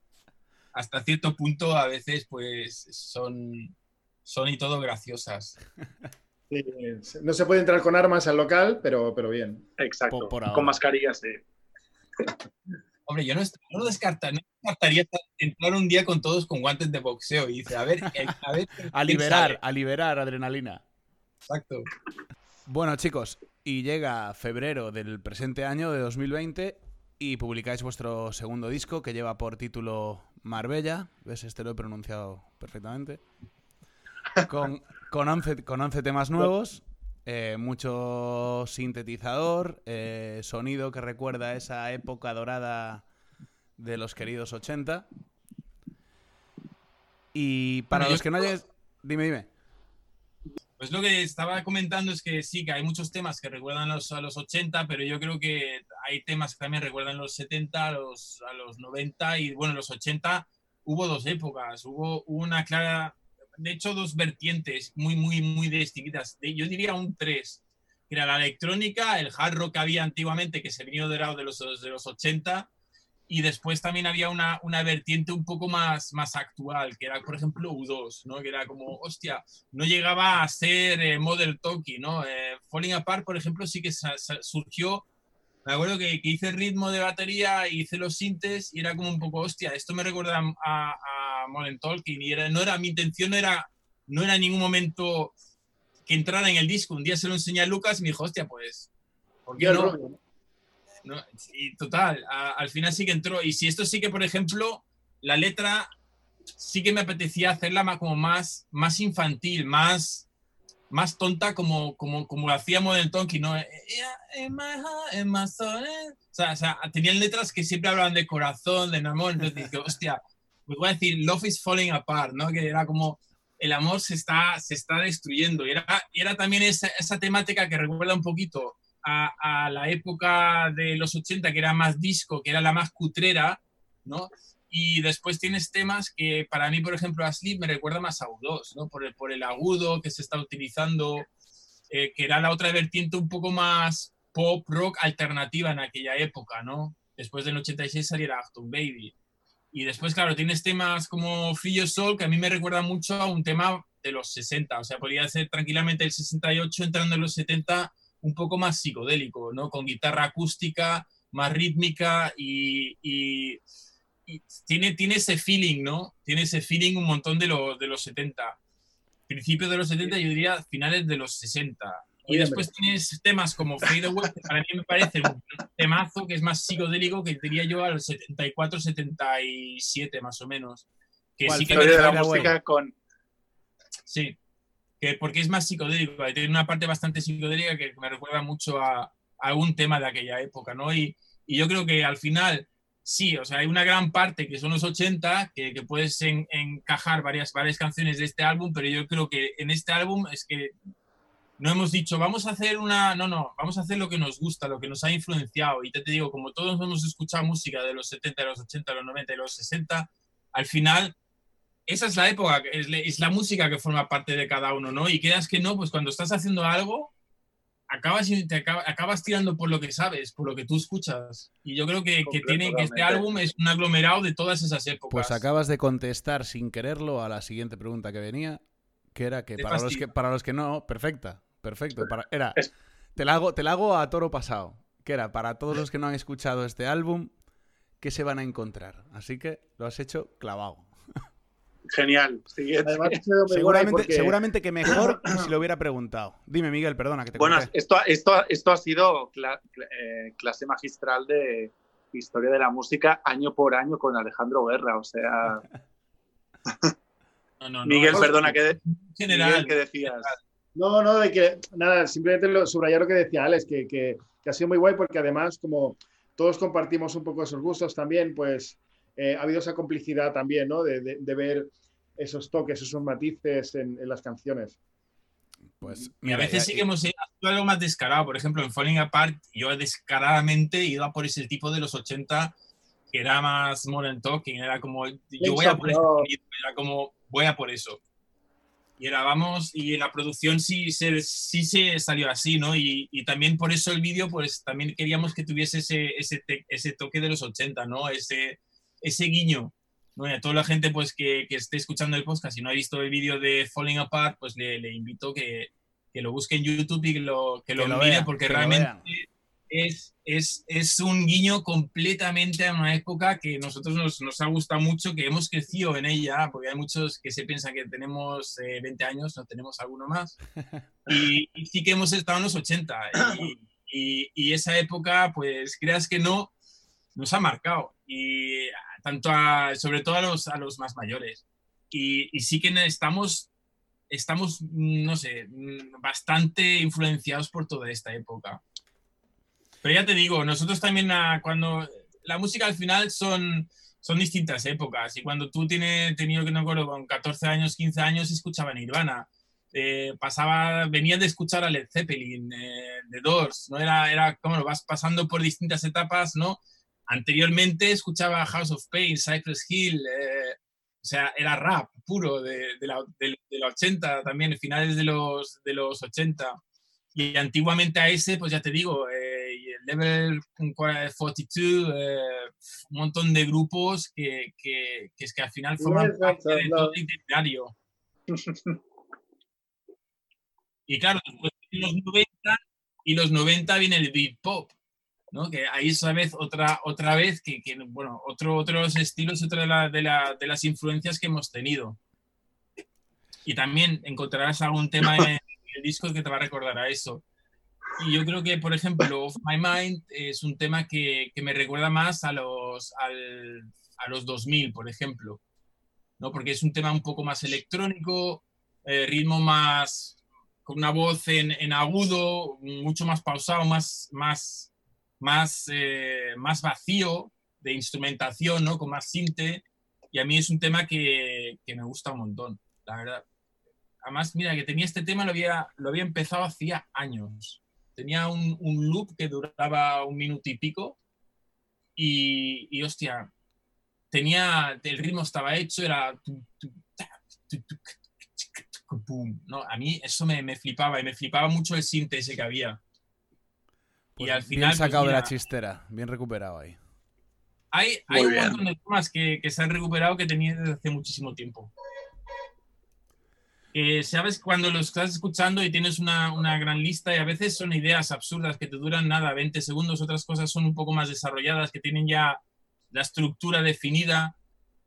hasta cierto punto, a veces, pues, son, son y todo graciosas. Sí, no se puede entrar con armas al local, pero, pero bien. exacto. Por- por ahora. Con mascarillas, sí. Hombre, yo no, no descarta- no descartaría entrar un día con todos con guantes de boxeo y dice, a ver, eh, a ver. A quién liberar, sale. a liberar adrenalina. Exacto. Bueno, chicos, y llega febrero del presente año de 2020 y publicáis vuestro segundo disco que lleva por título Marbella. ¿Ves? Este lo he pronunciado perfectamente. Con, con, 11, con 11 temas nuevos, eh, mucho sintetizador, eh, sonido que recuerda esa época dorada de los queridos 80. Y para los que no hayáis... Dime, dime. Pues lo que estaba comentando es que sí, que hay muchos temas que recuerdan a los, a los 80, pero yo creo que hay temas que también recuerdan a los 70, a los, a los 90 y bueno, en los 80 hubo dos épocas, hubo una clara, de hecho dos vertientes muy, muy, muy distintas. De- Yo diría un tres, que era la electrónica, el hard rock que había antiguamente, que se vino dorado de los, de los 80, y después también había una, una vertiente un poco más, más actual, que era, por ejemplo, U2, ¿no? Que era como, hostia, no llegaba a ser eh, Model Talkie, ¿no? Eh, Falling Apart, por ejemplo, sí que surgió. Me acuerdo que, que hice ritmo de batería, hice los sintes y era como un poco, hostia, esto me recuerda a, a Modern Talking y era, no era, mi intención no era, no era en ningún momento que entrara en el disco. Un día se lo enseñé a Lucas y me dijo, hostia, pues, ¿por qué no? No, y total, a- al final sí que entró. Y si esto sí que, por ejemplo, la letra sí que me apetecía hacerla más, como más, más infantil, más, más tonta como, como, como hacía Modern Talking, ¿no? Yeah, in my heart, in my soul, eh. O sea, o sea, tenían letras que siempre hablaban de corazón, de amor. Entonces dije, hostia, pues voy a decir, love is falling apart, ¿no? Que era como el amor se está, se está destruyendo. Y era, era también esa, esa temática que recuerda un poquito a, la época de los 80, que era más disco, que era la más cutrera, ¿no? Y después tienes temas que para mí, por ejemplo, a Sleep me recuerda más a U2, ¿no? Por el, agudo que se está utilizando, eh, que era la otra vertiente un poco más pop rock alternativa en aquella época, ¿no? Después del 86 saliera Afton Baby. Y después, claro, tienes temas como Free Your Soul, que a mí me recuerda mucho a un tema de los 60. O sea, podría ser tranquilamente el 68 entrando en los 70 un poco más psicodélico, ¿no? Con guitarra acústica, más rítmica y, y- y tiene, tiene ese feeling, ¿no? Tiene ese feeling un montón de, los de los 70. Principios de los 70, yo diría finales de los 60. Y después tienes temas como Fade Away, que para mí me parece un temazo que es más psicodélico que diría yo al 74, 77 más o menos. Que ¿Cuál? sí que de la música con... Sí, que porque es más psicodélico, tiene una parte bastante psicodélica que me recuerda mucho a, algún tema de aquella época, ¿no? Y, y yo creo que al final, sí, o sea, hay una gran parte que son los 80, que, que puedes en- encajar varias, varias canciones de este álbum, pero yo creo que en este álbum es que no hemos dicho, vamos a hacer una, no, no, vamos a hacer lo que nos gusta, lo que nos ha influenciado. Y te, te digo, como todos hemos escuchado música de los 70, de los 80, de los 90 y los 60, al final, esa es la época, es, la- es la música que forma parte de cada uno, ¿no? Y quedas que no, pues cuando estás haciendo algo, acabas, te acabas tirando por lo que sabes, por lo que tú escuchas. Y yo creo que, que, tiene, que este álbum es un aglomerado de todas esas épocas. Pues acabas de contestar sin quererlo a la siguiente pregunta que venía, que era que para los que para los que no, perfecta, perfecto. Para, era, Es- te la hago, te la hago a toro pasado, que era para todos los que no han escuchado este álbum, ¿qué se van a encontrar? Así que lo has hecho clavado. Genial. Siguiente. Además, Seguramente, porque- seguramente que mejor que si lo hubiera preguntado. Dime, Miguel, perdona que te Bueno, esto, esto, esto ha sido cla- eh, clase magistral de historia de la música año por año con Alejandro Guerra. O sea, No, no, no, Miguel, perdona, ¿qué, en general, Miguel, ¿qué decías? No, no, de que, nada, simplemente lo, subrayar lo que decía Alex, que, que- que ha sido muy guay porque además, como todos compartimos un poco esos gustos también, pues eh, ha habido esa complicidad también, ¿no? De, de- de ver esos toques, esos matices en, en las canciones. Pues, Y a veces ya- sí que hemos hecho algo más descarado. Por ejemplo, en Falling Apart, yo descaradamente iba por ese tipo de los 80 que era más modern talking. Era como, yo voy a por sonido, era como, voy a por eso. Y era, vamos, y en la producción sí se, sí se salió así, ¿no? Y, y también por eso el vídeo, pues también queríamos que tuviese ese, ese, te- ese toque de los 80, ¿no? Ese, ese guiño. a toda la gente pues que, que esté escuchando el podcast y no ha visto el vídeo de Falling Apart, pues le, le invito que, que lo busque en YouTube y que lo, que lo, Que lo mire vean, porque realmente es, es, es un guiño completamente a una época que nosotros nos, nos ha gustado mucho, que hemos crecido en ella, porque hay muchos que se piensan que tenemos eh, 20 años, no tenemos alguno más, y, y sí que hemos estado en los 80, y, y- y esa época, pues creas que no, nos ha marcado, y tanto a- sobre todo a los, a los más mayores. Y, y sí que estamos, estamos, no sé, mm, bastante influenciados por toda esta época. Pero ya te digo, nosotros también ah, cuando la música al final son, son distintas épocas y cuando tú tienes tenido que no me acuerdo con 14 años, 15 años escuchaba Nirvana. Eh, pasaba, venía de escuchar a Led Zeppelin, eh, The Doors, ¿no? Era, era como vas pasando por distintas etapas, ¿no? Anteriormente escuchaba House of Pain, Cypress Hill, eh, o sea, era rap puro de, de la, de- de la 80 también, finales de los, de los 80. Y antiguamente a ese, pues ya te digo, eh, y el Level 42, eh, un montón de grupos que, que, que es que al final forman Yes, parte that's de a todo el itinerario. Y claro, después de los 90 y los 90 viene el beat pop, ¿no? Que ahí es otra vez, otra, otra vez que, que, bueno, otro, otros estilos, otra de, la- de, la- de las influencias que hemos tenido. Y también encontrarás algún tema en el disco que te va a recordar a eso. Y yo creo que, por ejemplo, Off My Mind es un tema que, que me recuerda más a los, al- a los 2000, por ejemplo. ¿no? Porque es un tema un poco más electrónico, eh, ritmo más, con una voz en, en agudo, mucho más pausado, más, más, más, eh, más vacío de instrumentación, ¿no? Con más sinte. Y a mí es un tema que, que me gusta un montón, la verdad. Además, mira, que tenía este tema, lo había, lo había empezado hacía años. Tenía un, un loop que duraba un minuto y pico. Y, y hostia, tenía, el ritmo estaba hecho, era... ¿no? A mí eso me, me flipaba y me flipaba mucho el sinte ese que había. Pues y al final... bien pues sacado de la chistera, bien recuperado ahí. hay, hay un bien. montón de temas que, que se han recuperado que tenía desde hace muchísimo tiempo. Eh, Sabes cuando los estás escuchando y tienes una, una gran lista y a veces son ideas absurdas que te duran nada, 20 segundos, otras cosas son un poco más desarrolladas, que tienen ya la estructura definida,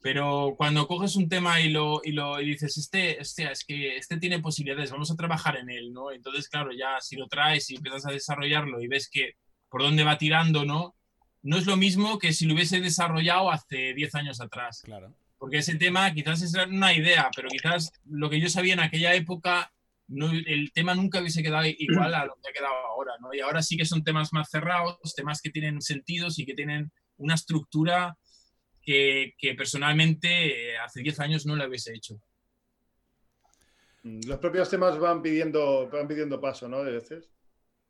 pero cuando coges un tema y lo, y lo y dices, este, hostia, es que este tiene posibilidades, vamos a trabajar en él, ¿no? Entonces, claro, ya si lo traes y empiezas a desarrollarlo y ves que por dónde va tirando, ¿no? No es lo mismo que si lo hubiese desarrollado hace 10 años atrás. Claro. Porque ese tema quizás es una idea, pero quizás lo que yo sabía en aquella época, no, el tema nunca hubiese quedado igual a lo que ha quedado ahora, ¿no? Y ahora sí que son temas más cerrados, temas que tienen sentidos y que tienen una estructura que, que personalmente eh, hace 10 años no la hubiese hecho. Mm, Los propios temas van pidiendo, van pidiendo paso, ¿no? De veces.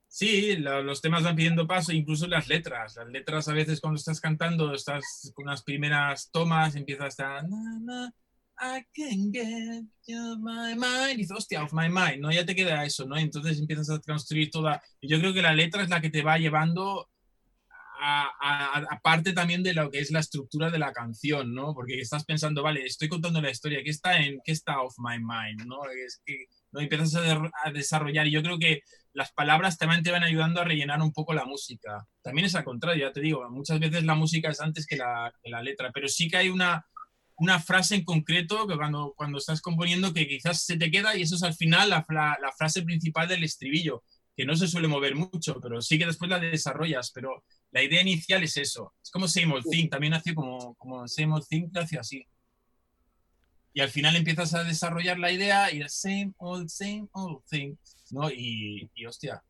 Sí, la- los temas van pidiendo paso, incluso las letras. Las letras a veces cuando estás cantando, estás con unas primeras tomas, empiezas a... "Na, na, I can get you my mind. Y dices, hostia, off my mind, ¿no? Ya te queda eso, ¿no? Entonces empiezas a construir toda... Yo creo que la letra es la que te va llevando aparte también de lo que es la estructura de la canción, ¿no? Porque estás pensando, vale, estoy contando la historia, ¿qué está en qué está off my mind, ¿no? Es que no empiezas a, de- a desarrollar y yo creo que las palabras también te van ayudando a rellenar un poco la música. También es al contrario, ya te digo, muchas veces la música es antes que la, letra, pero sí que hay una, una frase en concreto que cuando, cuando estás componiendo que quizás se te queda y eso es al final la, la frase principal del estribillo, que no se suele mover mucho, pero sí que después la desarrollas, pero la idea inicial es eso. Es como Same Old Thing, también nació como, como Same Old Thing, nació así. Y al final empiezas a desarrollar la idea y es Same Old, Same Old Thing, ¿no? Y, y hostia,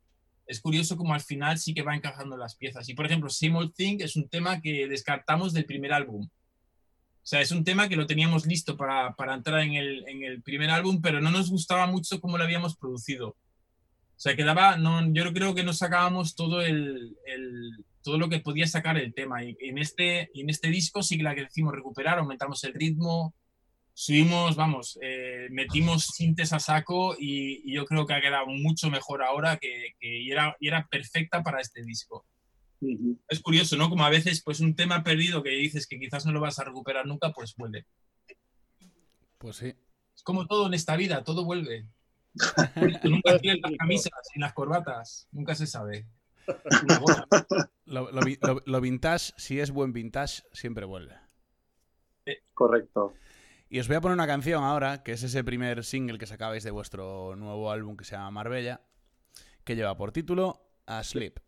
es curioso como al final sí que va encajando las piezas. Y por ejemplo, Same Old Thing es un tema que descartamos del primer álbum. O sea, es un tema que lo teníamos listo para, para entrar en el, en el primer álbum, pero no nos gustaba mucho cómo lo habíamos producido. O sea, quedaba, no, yo creo que no sacábamos todo, el, el- todo lo que podía sacar el tema. Y en este, y en este disco sí que la que decimos recuperar, aumentamos el ritmo, subimos, vamos, eh, metimos sintes a saco y, y yo creo que ha quedado mucho mejor ahora que, que- y, era, y era perfecta para este disco. Es curioso, ¿no? Como a veces, pues un tema perdido que dices que quizás no lo vas a recuperar nunca, pues vuelve. Pues sí. Es como todo en esta vida, todo vuelve. nunca tienen las camisas y las corbatas, nunca se sabe. Lo vintage, si es buen vintage, siempre vuelve. Correcto. Y os voy a poner una canción ahora, que es ese primer single que sacabais de vuestro nuevo álbum que se llama Marbella, que lleva por título Asleep.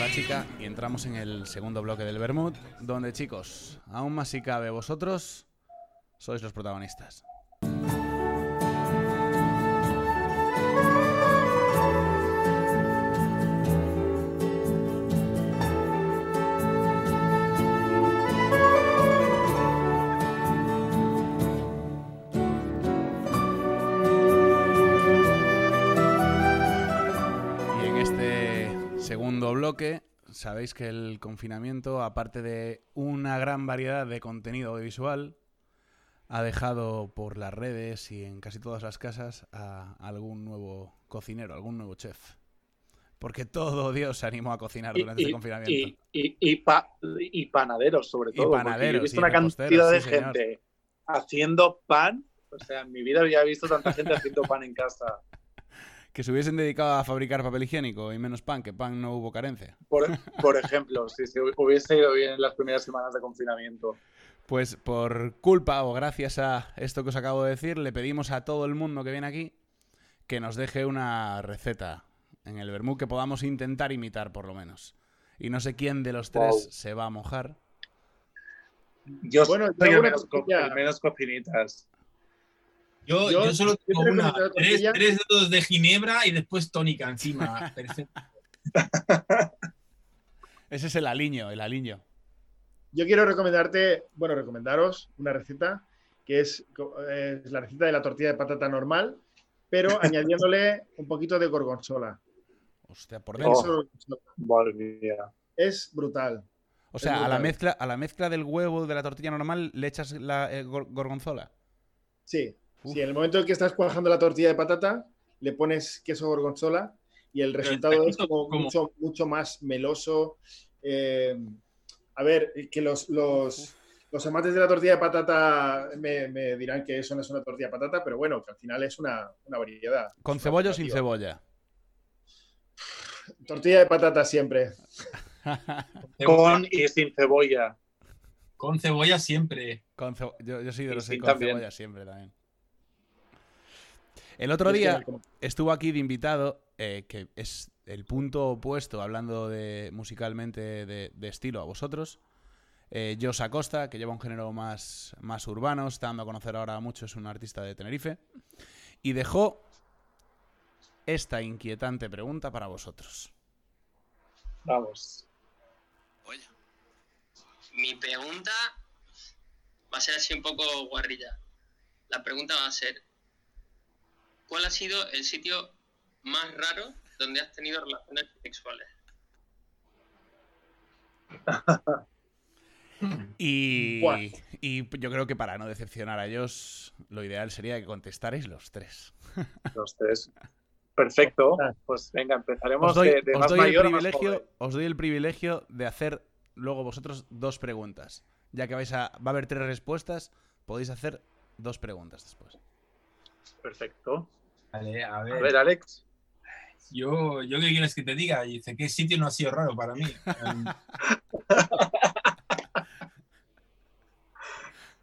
Hola Chica y entramos en el segundo bloque del Bermud, donde chicos, aún más si cabe vosotros, sois los protagonistas. Segundo bloque, sabéis que el confinamiento, aparte de una gran variedad de contenido audiovisual, ha dejado por las redes y en casi todas las casas a algún nuevo cocinero, algún nuevo chef. Porque todo Dios se animó a cocinar Y, durante este y- confinamiento. y- y- y pa- y panaderos, sobre Y todo. porque panaderos, yo he visto y una cantidad de sí, señor. gente haciendo pan. O sea, en mi vida había visto tanta gente haciendo pan en casa. Que se hubiesen dedicado a fabricar papel higiénico y menos pan, que pan no hubo carencia. Por, por ejemplo, si se hubiese ido bien en las primeras semanas de confinamiento. Pues por culpa o gracias a esto que os acabo de decir, le pedimos a todo el mundo que viene aquí que nos deje una receta en el vermú que podamos intentar imitar por lo menos. Y no sé quién de los tres Wow. se va a mojar. Yo Bueno, soy yo el una menos, co- cosilla. el menos cocinitas. Yo, Yo yo solo tengo una, tres, dedos de ginebra y después tónica encima. Perfecto. Ese es el aliño, el aliño. Yo quiero recomendarte, bueno, recomendaros una receta que es, eh, es la receta de la tortilla de patata normal, pero añadiéndole un poquito de gorgonzola. Hostia, por dentro. Eso Madre mía. es brutal. O sea, a la mezcla, a la mezcla del huevo de la tortilla normal le echas la eh, gor- gorgonzola. Sí, Uf. sí, en el momento en que estás cuajando la tortilla de patata, le pones queso gorgonzola y el resultado es como mucho, mucho más meloso. Eh, a ver, que los, los, los amantes de la tortilla de patata me, me dirán que eso no es una tortilla de patata, pero bueno, que al final es una, una variedad. ¿Con una cebolla o sin cebolla? Tortilla de patata siempre. Con y sin cebolla. Con cebolla siempre. Con cebo- yo, yo soy de los con también. cebolla siempre también. El otro día estuvo aquí de invitado, eh, que es el punto opuesto, hablando de musicalmente de, de estilo a vosotros. Eh, Jos Acosta, que lleva un género más, más urbano, está dando a conocer ahora mucho, es un artista de Tenerife. Y dejó esta inquietante pregunta para vosotros. Vamos. Oye, mi pregunta va a ser así un poco guarrilla. La pregunta va a ser, ¿cuál ha sido el sitio más raro donde has tenido relaciones sexuales? Y, yo creo que para no decepcionar a ellos, lo ideal sería que contestarais los tres. Los tres. Perfecto. Pues venga, empezaremos Os doy, de, de os más doy el mayor a más privilegio, joven. os doy el privilegio de hacer luego vosotros dos preguntas. Ya que vais a, va a haber tres respuestas, podéis hacer dos preguntas después. Perfecto. Vale, a ver. A ver, Alex. Yo, yo qué quieres que te diga. Y dice, ¿qué sitio no ha sido raro para mí? Em,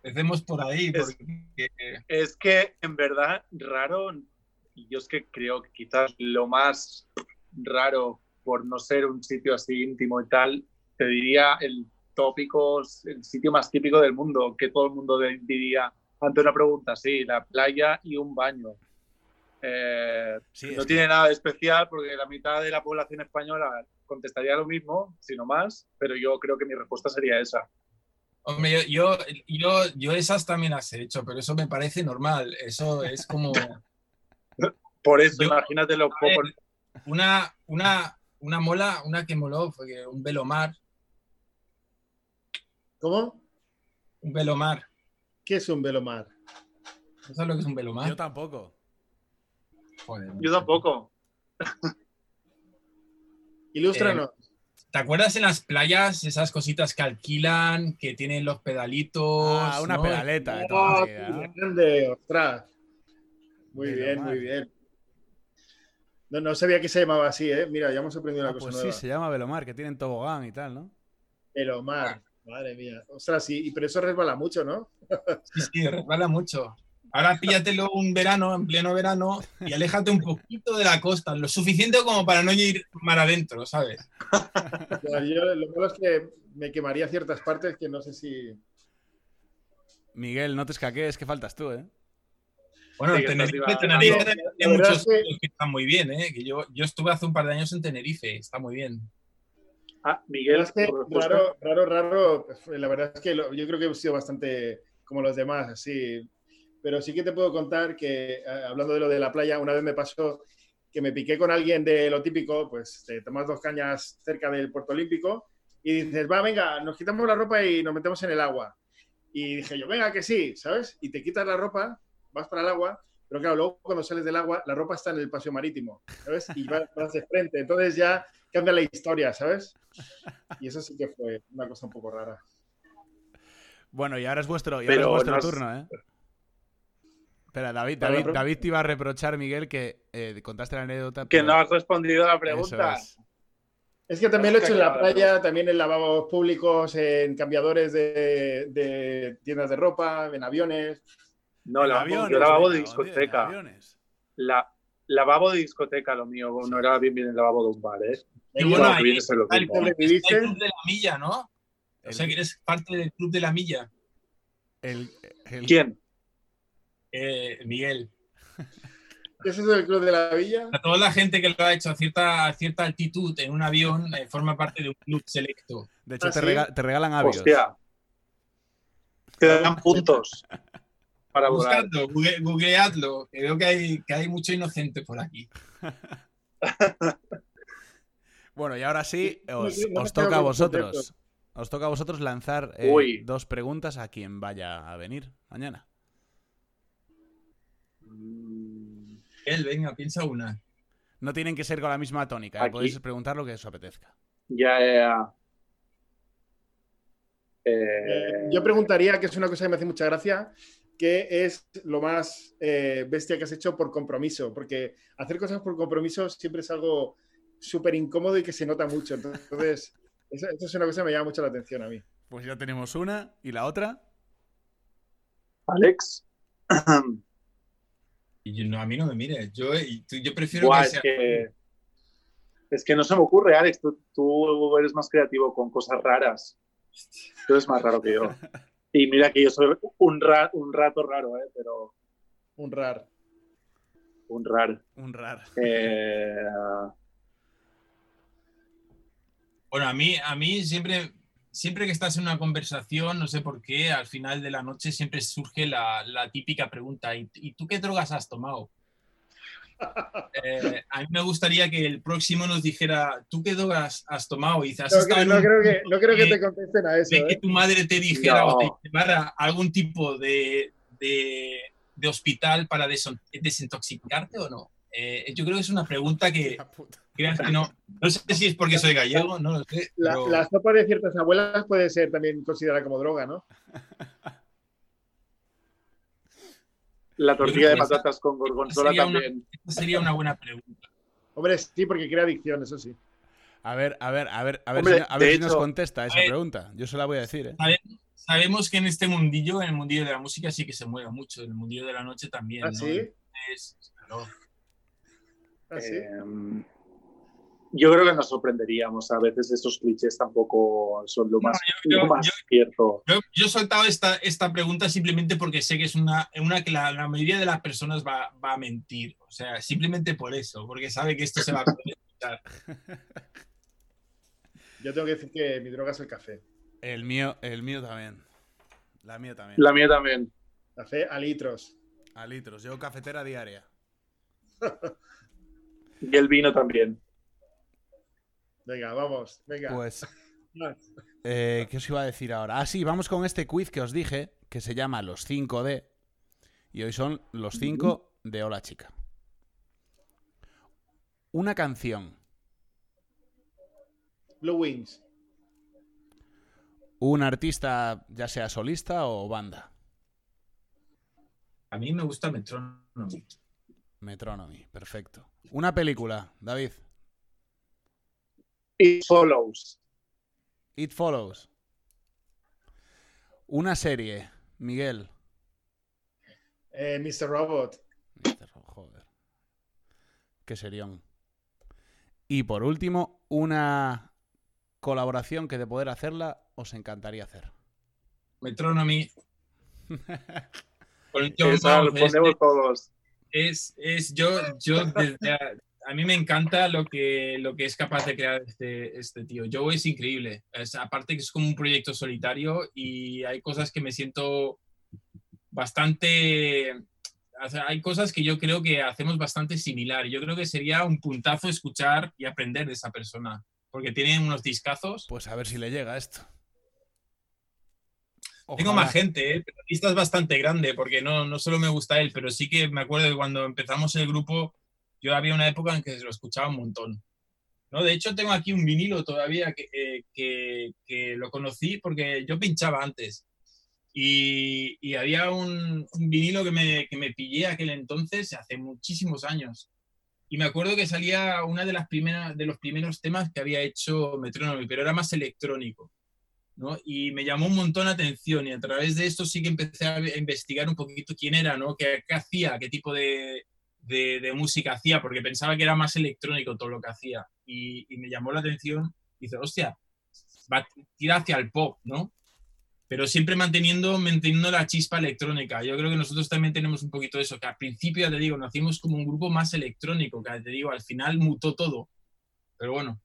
Empecemos por ahí, Es- porque Es que en verdad, raro, y yo es que creo que quizás lo más raro, por no ser un sitio así íntimo y tal, te diría el tópico, el sitio más típico del mundo, que todo el mundo diría ante una pregunta, sí, la playa y un baño. Eh, Sí, no tiene nada de especial porque la mitad de la población española contestaría lo mismo, sino más, pero yo creo que mi respuesta sería esa. Hombre, yo, yo, yo, yo esas también las he hecho, pero eso me parece normal. Eso es como Por eso, Yo- imagínate lo a ver, poco. una, una, una mola, una que moló fue un velomar, ¿Cómo? un velomar. ¿Qué es un velomar? ¿No sabes lo que es un velomar? Yo tampoco. Joder, Yo tampoco. Ilústranos. ¿Te acuerdas en las playas esas cositas que alquilan, que tienen los pedalitos? Ah, una ¿no? pedaleta. ¡Oh, grande! ¡Ostras! Muy bien, muy bien. No, no sabía que se llamaba así, ¿eh? Mira, ya hemos aprendido una Ah, cosa pues sí, nueva. se llama Velomar, que tienen tobogán y tal, ¿no? Velomar. Madre mía. Ostras, sí, y pero eso resbala mucho, ¿no? Sí, sí, resbala mucho. Ahora píllatelo un verano, en pleno verano, y aléjate un poquito de la costa, lo suficiente como para no ir mar adentro, ¿sabes? Yo lo malo es que me quemaría ciertas partes que no sé si. Miguel, no te escaquees, que faltas tú, ¿eh? Bueno, Sí, Tenerife, Tenerife La tiene muchos que- que están muy bien, ¿eh? Que yo, yo estuve hace un par de años en Tenerife, está muy bien. Ah, Miguel, Es que raro, raro, raro. pues, La verdad es que lo- yo creo que he sido bastante como los demás, así. Pero sí que te puedo contar que, eh, hablando de lo de la playa, una vez me pasó que me piqué con alguien de lo típico, pues te tomas dos cañas cerca del Puerto Olímpico y dices, va, venga, nos quitamos la ropa y nos metemos en el agua. Y dije yo, venga, que sí, ¿sabes? Y te quitas la ropa, vas para el agua, pero claro, luego cuando sales del agua, la ropa está en el paseo marítimo, ¿sabes? Y vas, vas de frente. Entonces ya cambia la historia, ¿sabes? Y eso sí que fue una cosa un poco rara. Bueno, y ahora es vuestro, y ahora es vuestro no es- turno, ¿eh? Espera, David, David, David te iba a reprochar, Miguel, que eh, contaste la anécdota. Que pero- no has respondido a la pregunta. es. Es que también lo he hecho en la playa, también en lavabos públicos, en cambiadores de, de tiendas de ropa, en aviones. No, lavabo, aviones, yo lavabo de discoteca. aviones. La, lavabo de discoteca, lo mío. No era bien bien el lavabo de un bar, ¿eh? Y bueno, Bueno, ahí club de la milla, ¿no? O sea, que eres parte del club de la milla. el- el- ¿Quién? Eh, Miguel. ¿Ese es el club de la villa? A toda la gente que lo ha hecho a cierta, a cierta altitud en un avión eh, forma parte de un club selecto. De hecho, ¿Ah, te, sí? rega- te regalan avios. Hostia. Te dan puntos para volar. Google- googleadlo, que veo que hay, que hay mucho inocente por aquí. Bueno, y ahora sí, os, toca a vosotros. Os toca a vosotros lanzar eh, dos preguntas a quien vaya a venir mañana. Mm, Él, venga, piensa una. No tienen que ser con la misma tónica, ¿eh? Podéis preguntar lo que os apetezca. Ya, ya, ya. Eh, Eh, yo preguntaría, que es una cosa que me hace mucha gracia, ¿qué es lo más eh, bestia que has hecho por compromiso? Porque hacer cosas por compromiso siempre es algo súper incómodo y que se nota mucho. Entonces, eso, eso es una cosa que me llama mucho la atención a mí. Pues ya tenemos una y la otra. Alex. Y yo- no, a mí no me mires. Yo, yo prefiero Buah, que es sea. que, es que no se me ocurre, Alex. Tú, tú eres más creativo con cosas raras. Tú eres más raro que yo. Y mira que yo soy un, ra- un rato raro, ¿eh? pero Un rar. un raro. Un rar. Eh, Bueno, a mí, a mí siempre, siempre que estás en una conversación, no sé por qué, al final de la noche siempre surge la, la típica pregunta: ¿y, y tú qué drogas has tomado? Eh, a mí me gustaría que el próximo nos dijera: ¿tú qué drogas has tomado? Y dices, "¿Has No, creo- no que, punto no creo que de- te contesten a eso. de que ¿eh? tu madre te dijera No. o te llevara a algún tipo de, de- de hospital para desintoxicarte o no? Eh, yo creo que es una pregunta que creas que no. No sé si es porque soy gallego, no lo sé. La, pero- la sopa de ciertas abuelas puede ser también considerada como droga, ¿no? la tortilla de patatas con gorgonzola sería una- también. esta sería una buena pregunta. Hombre, sí, porque crea adicción, eso sí. A ver, a ver, a ver, a ver, Hombre, si, a ver si nos contesta esa ver. pregunta. Yo se la voy a decir, ¿eh? Sabemos que en este mundillo, en el mundillo de la música, sí que se mueve mucho. En el mundillo de la noche también. ¿Ah, ¿no? sí? Es- claro. ¿Ah, sí? Eh, yo creo que nos sorprenderíamos. A veces estos clichés tampoco son lo No, más, yo- lo más yo- cierto. Yo, yo he soltado esta, esta pregunta simplemente porque sé que es una, una que la, la mayoría de las personas va, va a mentir. O sea, simplemente por eso, porque sabe que esto se va a poder escuchar. Yo tengo que decir que mi droga es el café. El mío, el mío también. La mía también. La mía también. Café a litros. A litros. Yo cafetera diaria. Y el vino también. Venga, vamos. Venga. Pues, eh, ¿qué os iba a decir ahora? Ah, sí, vamos con este quiz que os dije, que se llama Los 5D. Y hoy son los 5 de Hola Chica. Una canción, Blue Wings. un artista, ya sea solista o banda. A mí me gusta Metronomy. Metronomy, perfecto. Una película, David. It follows. It Follows. Una serie, Miguel. Eh, Mr. Robot. Mr. Joder. Qué serión. Y por último, una colaboración que de poder hacerla os encantaría hacer. Metronomy. Con lo ponemos todos. Es, es yo, yo desde a, a mí me encanta lo que, lo que es capaz de crear este, este tío. Joe es increíble. Es, aparte que es como un proyecto solitario y hay cosas que me siento bastante... o sea, hay cosas que yo creo que hacemos bastante similar. Yo creo que sería un puntazo escuchar y aprender de esa persona. Porque tiene unos discazos. Pues a ver si le llega esto. Tengo Ojalá. más gente, ¿eh? pero la lista es bastante grande porque no, no solo me gusta él, pero sí que me acuerdo que cuando empezamos el grupo, yo había una época en que lo escuchaba un montón. ¿no? De hecho, tengo aquí un vinilo todavía que, eh, que, que lo conocí porque yo pinchaba antes. Y, y había un, un vinilo que me, que me pillé aquel entonces, hace muchísimos años. Y me acuerdo que salía una de las primeras de los primeros temas que había hecho Metronomy, pero era más electrónico. ¿No? Y me llamó un montón la atención y a través de esto sí que empecé a investigar un poquito quién era, ¿no? ¿Qué, qué hacía? ¿Qué tipo de, de, de música hacía? Porque pensaba que era más electrónico todo lo que hacía. Y, y me llamó la atención. Dice, hostia, va a tirar hacia el pop, ¿no? Pero siempre manteniendo, manteniendo la chispa electrónica. Yo creo que nosotros también tenemos un poquito eso, que al principio, ya te digo, nacimos como un grupo más electrónico, que te digo, al final mutó todo. Pero bueno,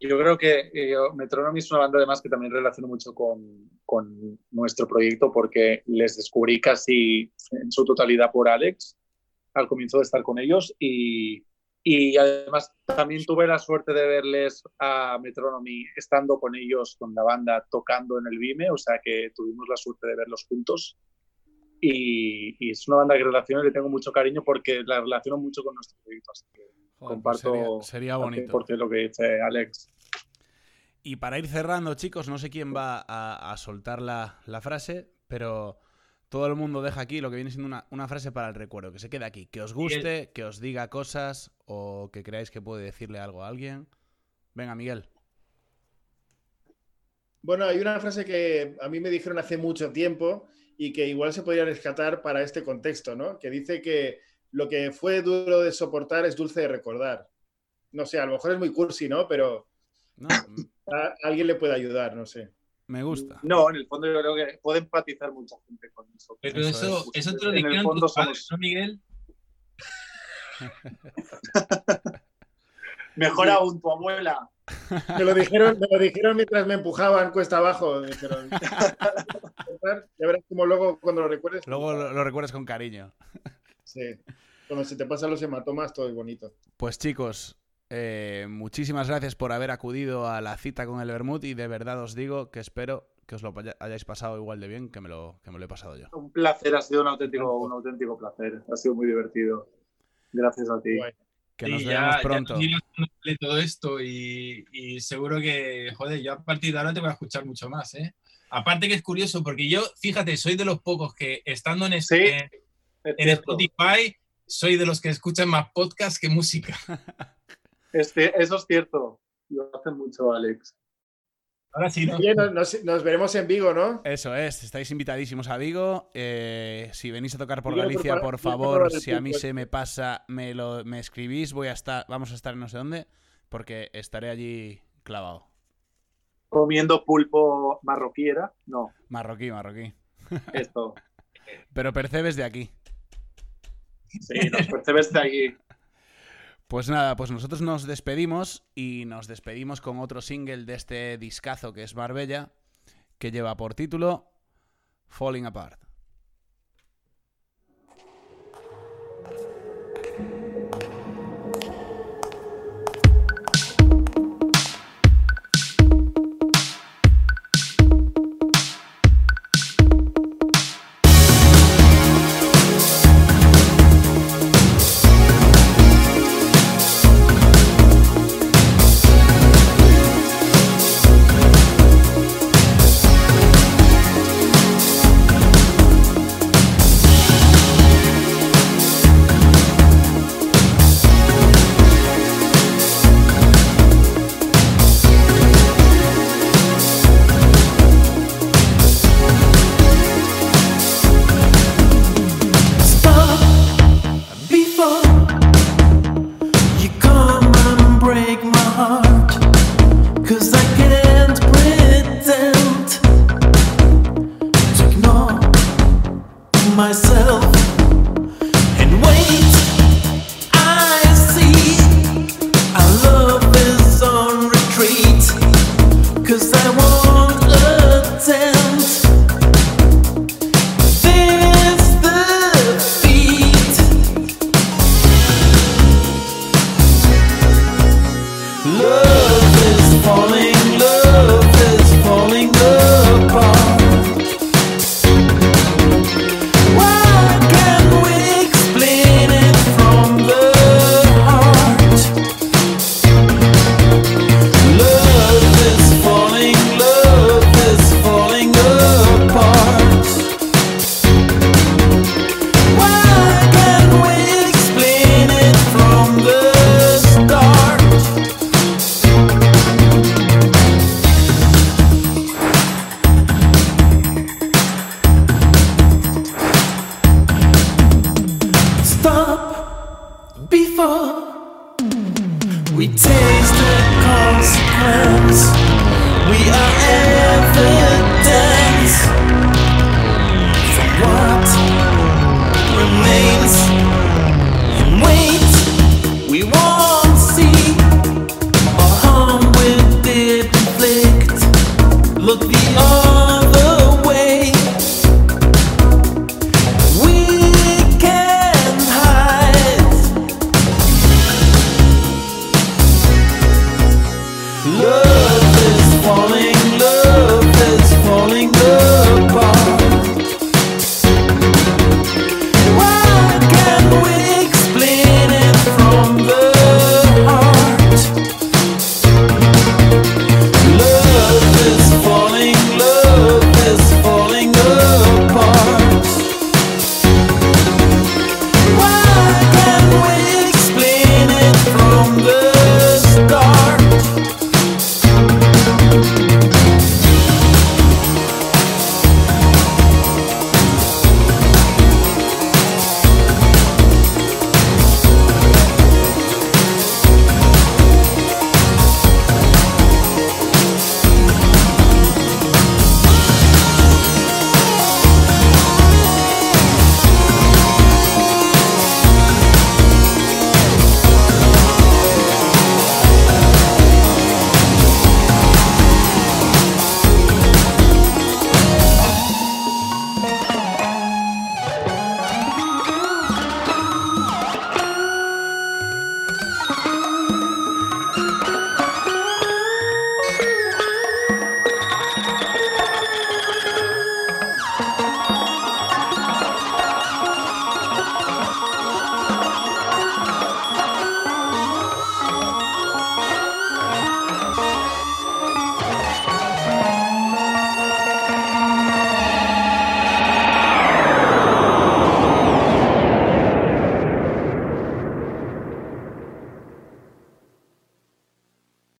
Yo creo que eh, Metronomy es una banda además que también relaciono mucho con, con nuestro proyecto porque les descubrí casi en su totalidad por Alex al comienzo de estar con ellos y, y además también tuve la suerte de verles a Metronomy estando con ellos, con la banda, tocando en el Vime, o sea que tuvimos la suerte de verlos juntos. Y, y es una banda que relaciono y le tengo mucho cariño porque la relaciono mucho con nuestro proyecto. Así que Joder, comparto pues sería, sería bonito. Porque lo que dice Alex. Y para ir cerrando, chicos, no sé quién va a, a soltar la, la frase, pero todo el mundo deja aquí lo que viene siendo una, una frase para el recuerdo, que se quede aquí, que os guste, que os diga cosas o que creáis que puede decirle algo a alguien. Venga, Miguel. Bueno, hay una frase que a mí me dijeron hace mucho tiempo y que igual se podría rescatar para este contexto, ¿no? Que dice que lo que fue duro de soportar es dulce de recordar. No sé, a lo mejor es muy cursi, ¿no? Pero No, a alguien le puede ayudar, no sé. me gusta. No, en el fondo yo creo que puede empatizar mucha gente con eso. Pero Eso eso, es. eso, te lo En el dijeron fondo tus padres, somos- ¿no, Miguel? Mejor aún, tu abuela. Me lo dijeron, me lo dijeron mientras me empujaban cuesta abajo. Dijeron, ya verás como luego cuando lo recuerdes. Luego lo, lo recuerdas con cariño. Sí. Cuando se te pasan los hematomas, todo es bonito. Pues chicos, eh, muchísimas gracias por haber acudido a la cita con el Bermud y de verdad os digo que espero que os lo hayáis pasado igual de bien que me lo, que me lo he pasado yo. Un placer, ha sido un auténtico, un auténtico placer. Ha sido muy divertido. Gracias a ti. Que Sí, nos ya- veamos ya pronto. nos sale todo esto y, y seguro que, joder, yo a partir de ahora te voy a escuchar mucho más, ¿eh? Aparte que es curioso, porque yo, fíjate, soy de los pocos que estando en, Sí, este, Es en cierto. Spotify, soy de los que escuchan más podcast que música. Este, eso es cierto. Lo hace mucho, Alex. Ahora sí, ¿no? Oye, nos, nos- nos veremos en Vigo, ¿no? Eso es, estáis invitadísimos a Vigo. Eh, si venís a tocar por Galicia, por favor, si a mí se me pasa, me lo me escribís, voy a estar, vamos a estar en no sé dónde, porque estaré allí clavado. Comiendo pulpo marroquí, ¿era? No, Marroquí, marroquí. esto. Pero percebes de aquí. Sí, nos aquí. Pues nada, pues nosotros nos despedimos y nos despedimos con otro single de este discazo que es Marbella, que lleva por título Falling Apart.